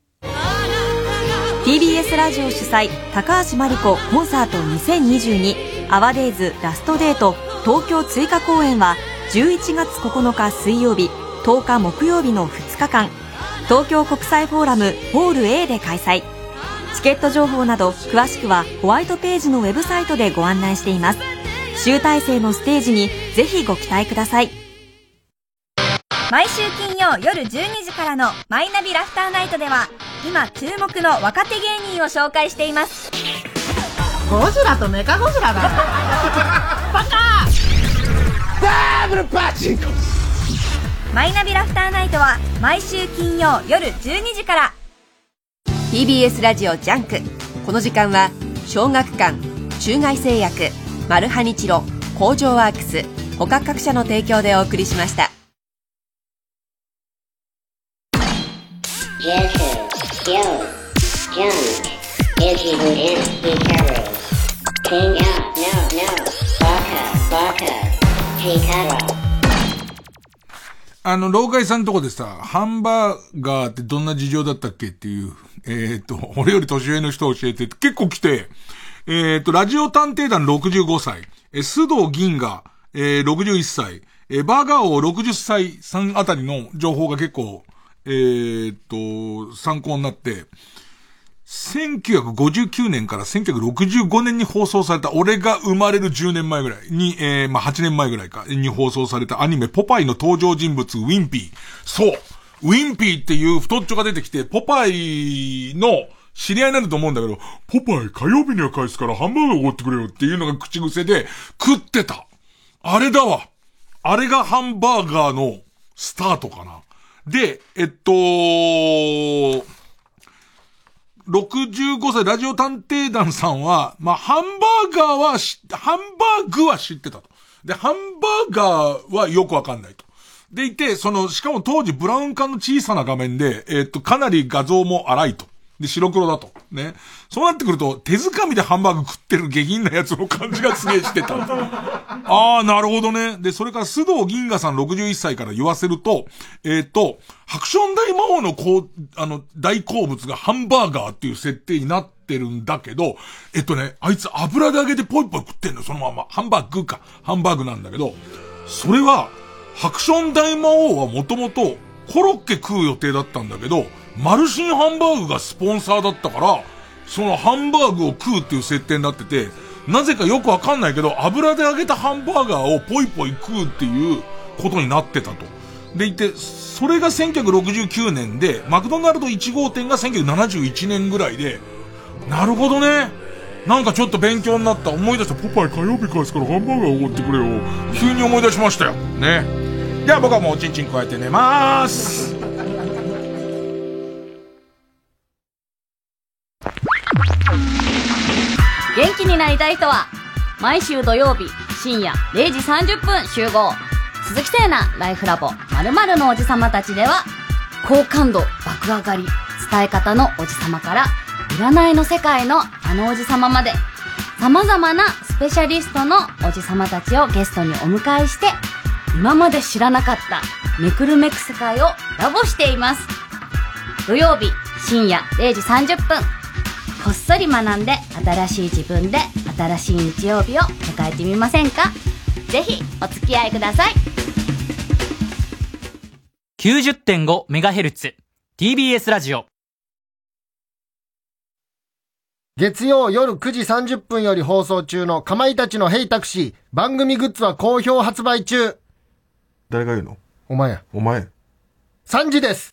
TBS ラジオ主催高橋真理子コンサート2022アワデイズラストデート東京追加公演は11月9日水曜日10日木曜日の2日間。東京国際フォーラムホール A で開催。チケット情報など詳しくはホワイトページのウェブサイトでご案内しています。集大成のステージにぜひご期待ください。毎週金曜夜12時からの「マイナビラフターナイト」では今注目の若手芸人を紹介しています。ゴジラとメカゴジラだ。<laughs> バカ!ダブルパチンコマイナビラフターナイトは毎週金曜夜12時から。TBS ラジオジャンク。この時間は小学館中外製薬マルハニチロ工場ワークス他各社の提供でお送りしましたあの、老害さんのとこでさ、ハンバーガーってどんな事情だったっけっていう、えっ、と、<laughs> 俺より年上の人教えて、結構来て、えっ、と、ラジオ探偵団65歳、え、須藤銀河、えー、61歳、え、バーガー王60歳さんあたりの情報が結構、えっ、と、参考になって、1959年から1965年に放送された、俺が生まれる10年前ぐらいに、えー、まあ、8年前ぐらいか、に放送されたアニメ、ポパイの登場人物、ウィンピー。そうウィンピーっていう太っちょが出てきて、ポパイの知り合いになんだと思うんだけど、ポパイ火曜日には返すからハンバーガーおごってくれよっていうのが口癖で、食ってた。あれだわ。あれがハンバーガーのスタートかな。で、えっと、65歳ラジオ探偵団さんは、まあ、ハンバーガーはし、ハンバーグは知ってたと。で、ハンバーガーはよくわかんないと。でいて、その、しかも当時ブラウン管の小さな画面で、えっと、かなり画像も荒いと。で、白黒だと。ね。そうなってくると、手づかみでハンバーグ食ってる下品なやつの感じがすげえしてた。<laughs> ああ、なるほどね。で、それから須藤銀河さん61歳から言わせると、えっ、と、ハクション大魔王のこう、あの、大好物がハンバーガーっていう設定になってるんだけど、えっとね、あいつ油で揚げてポイポイ食ってんの、そのまま。ハンバーグか。ハンバーグなんだけど、それは、ハクション大魔王はもともとコロッケ食う予定だったんだけど、マルシンハンバーグがスポンサーだったから、そのハンバーグを食うっていう設定になってて、なぜかよくわかんないけど、油で揚げたハンバーガーをポイポイ食うっていうことになってたと。でいて、それが1969年で、マクドナルド1号店が1971年ぐらいで、なるほどね。なんかちょっと勉強になった。思い出した。ポパイ火曜日返すからハンバーガーおごってくれよ。急に思い出しましたよ。ね。じゃあ僕はもうおちんちん加えて寝まーす。元気になりたい人は、毎週土曜日深夜0時30分集合。鈴木聖奈ライフラボ〇〇のおじさまたちでは、好感度爆上がり、伝え方のおじさまから、占いの世界のあのおじさままで、様々なスペシャリストのおじさまたちをゲストにお迎えして、今まで知らなかっためくるめく世界をラボしています。土曜日深夜0時30分。こっそり学んで新しい自分で新しい日曜日を迎えてみませんか？ぜひお付き合いください。90.5MHz TBS ラジオ月曜夜9時30分より放送中のかまいたちのヘイタクシー番組グッズは好評発売中誰が言うの？お前や。お前。3時です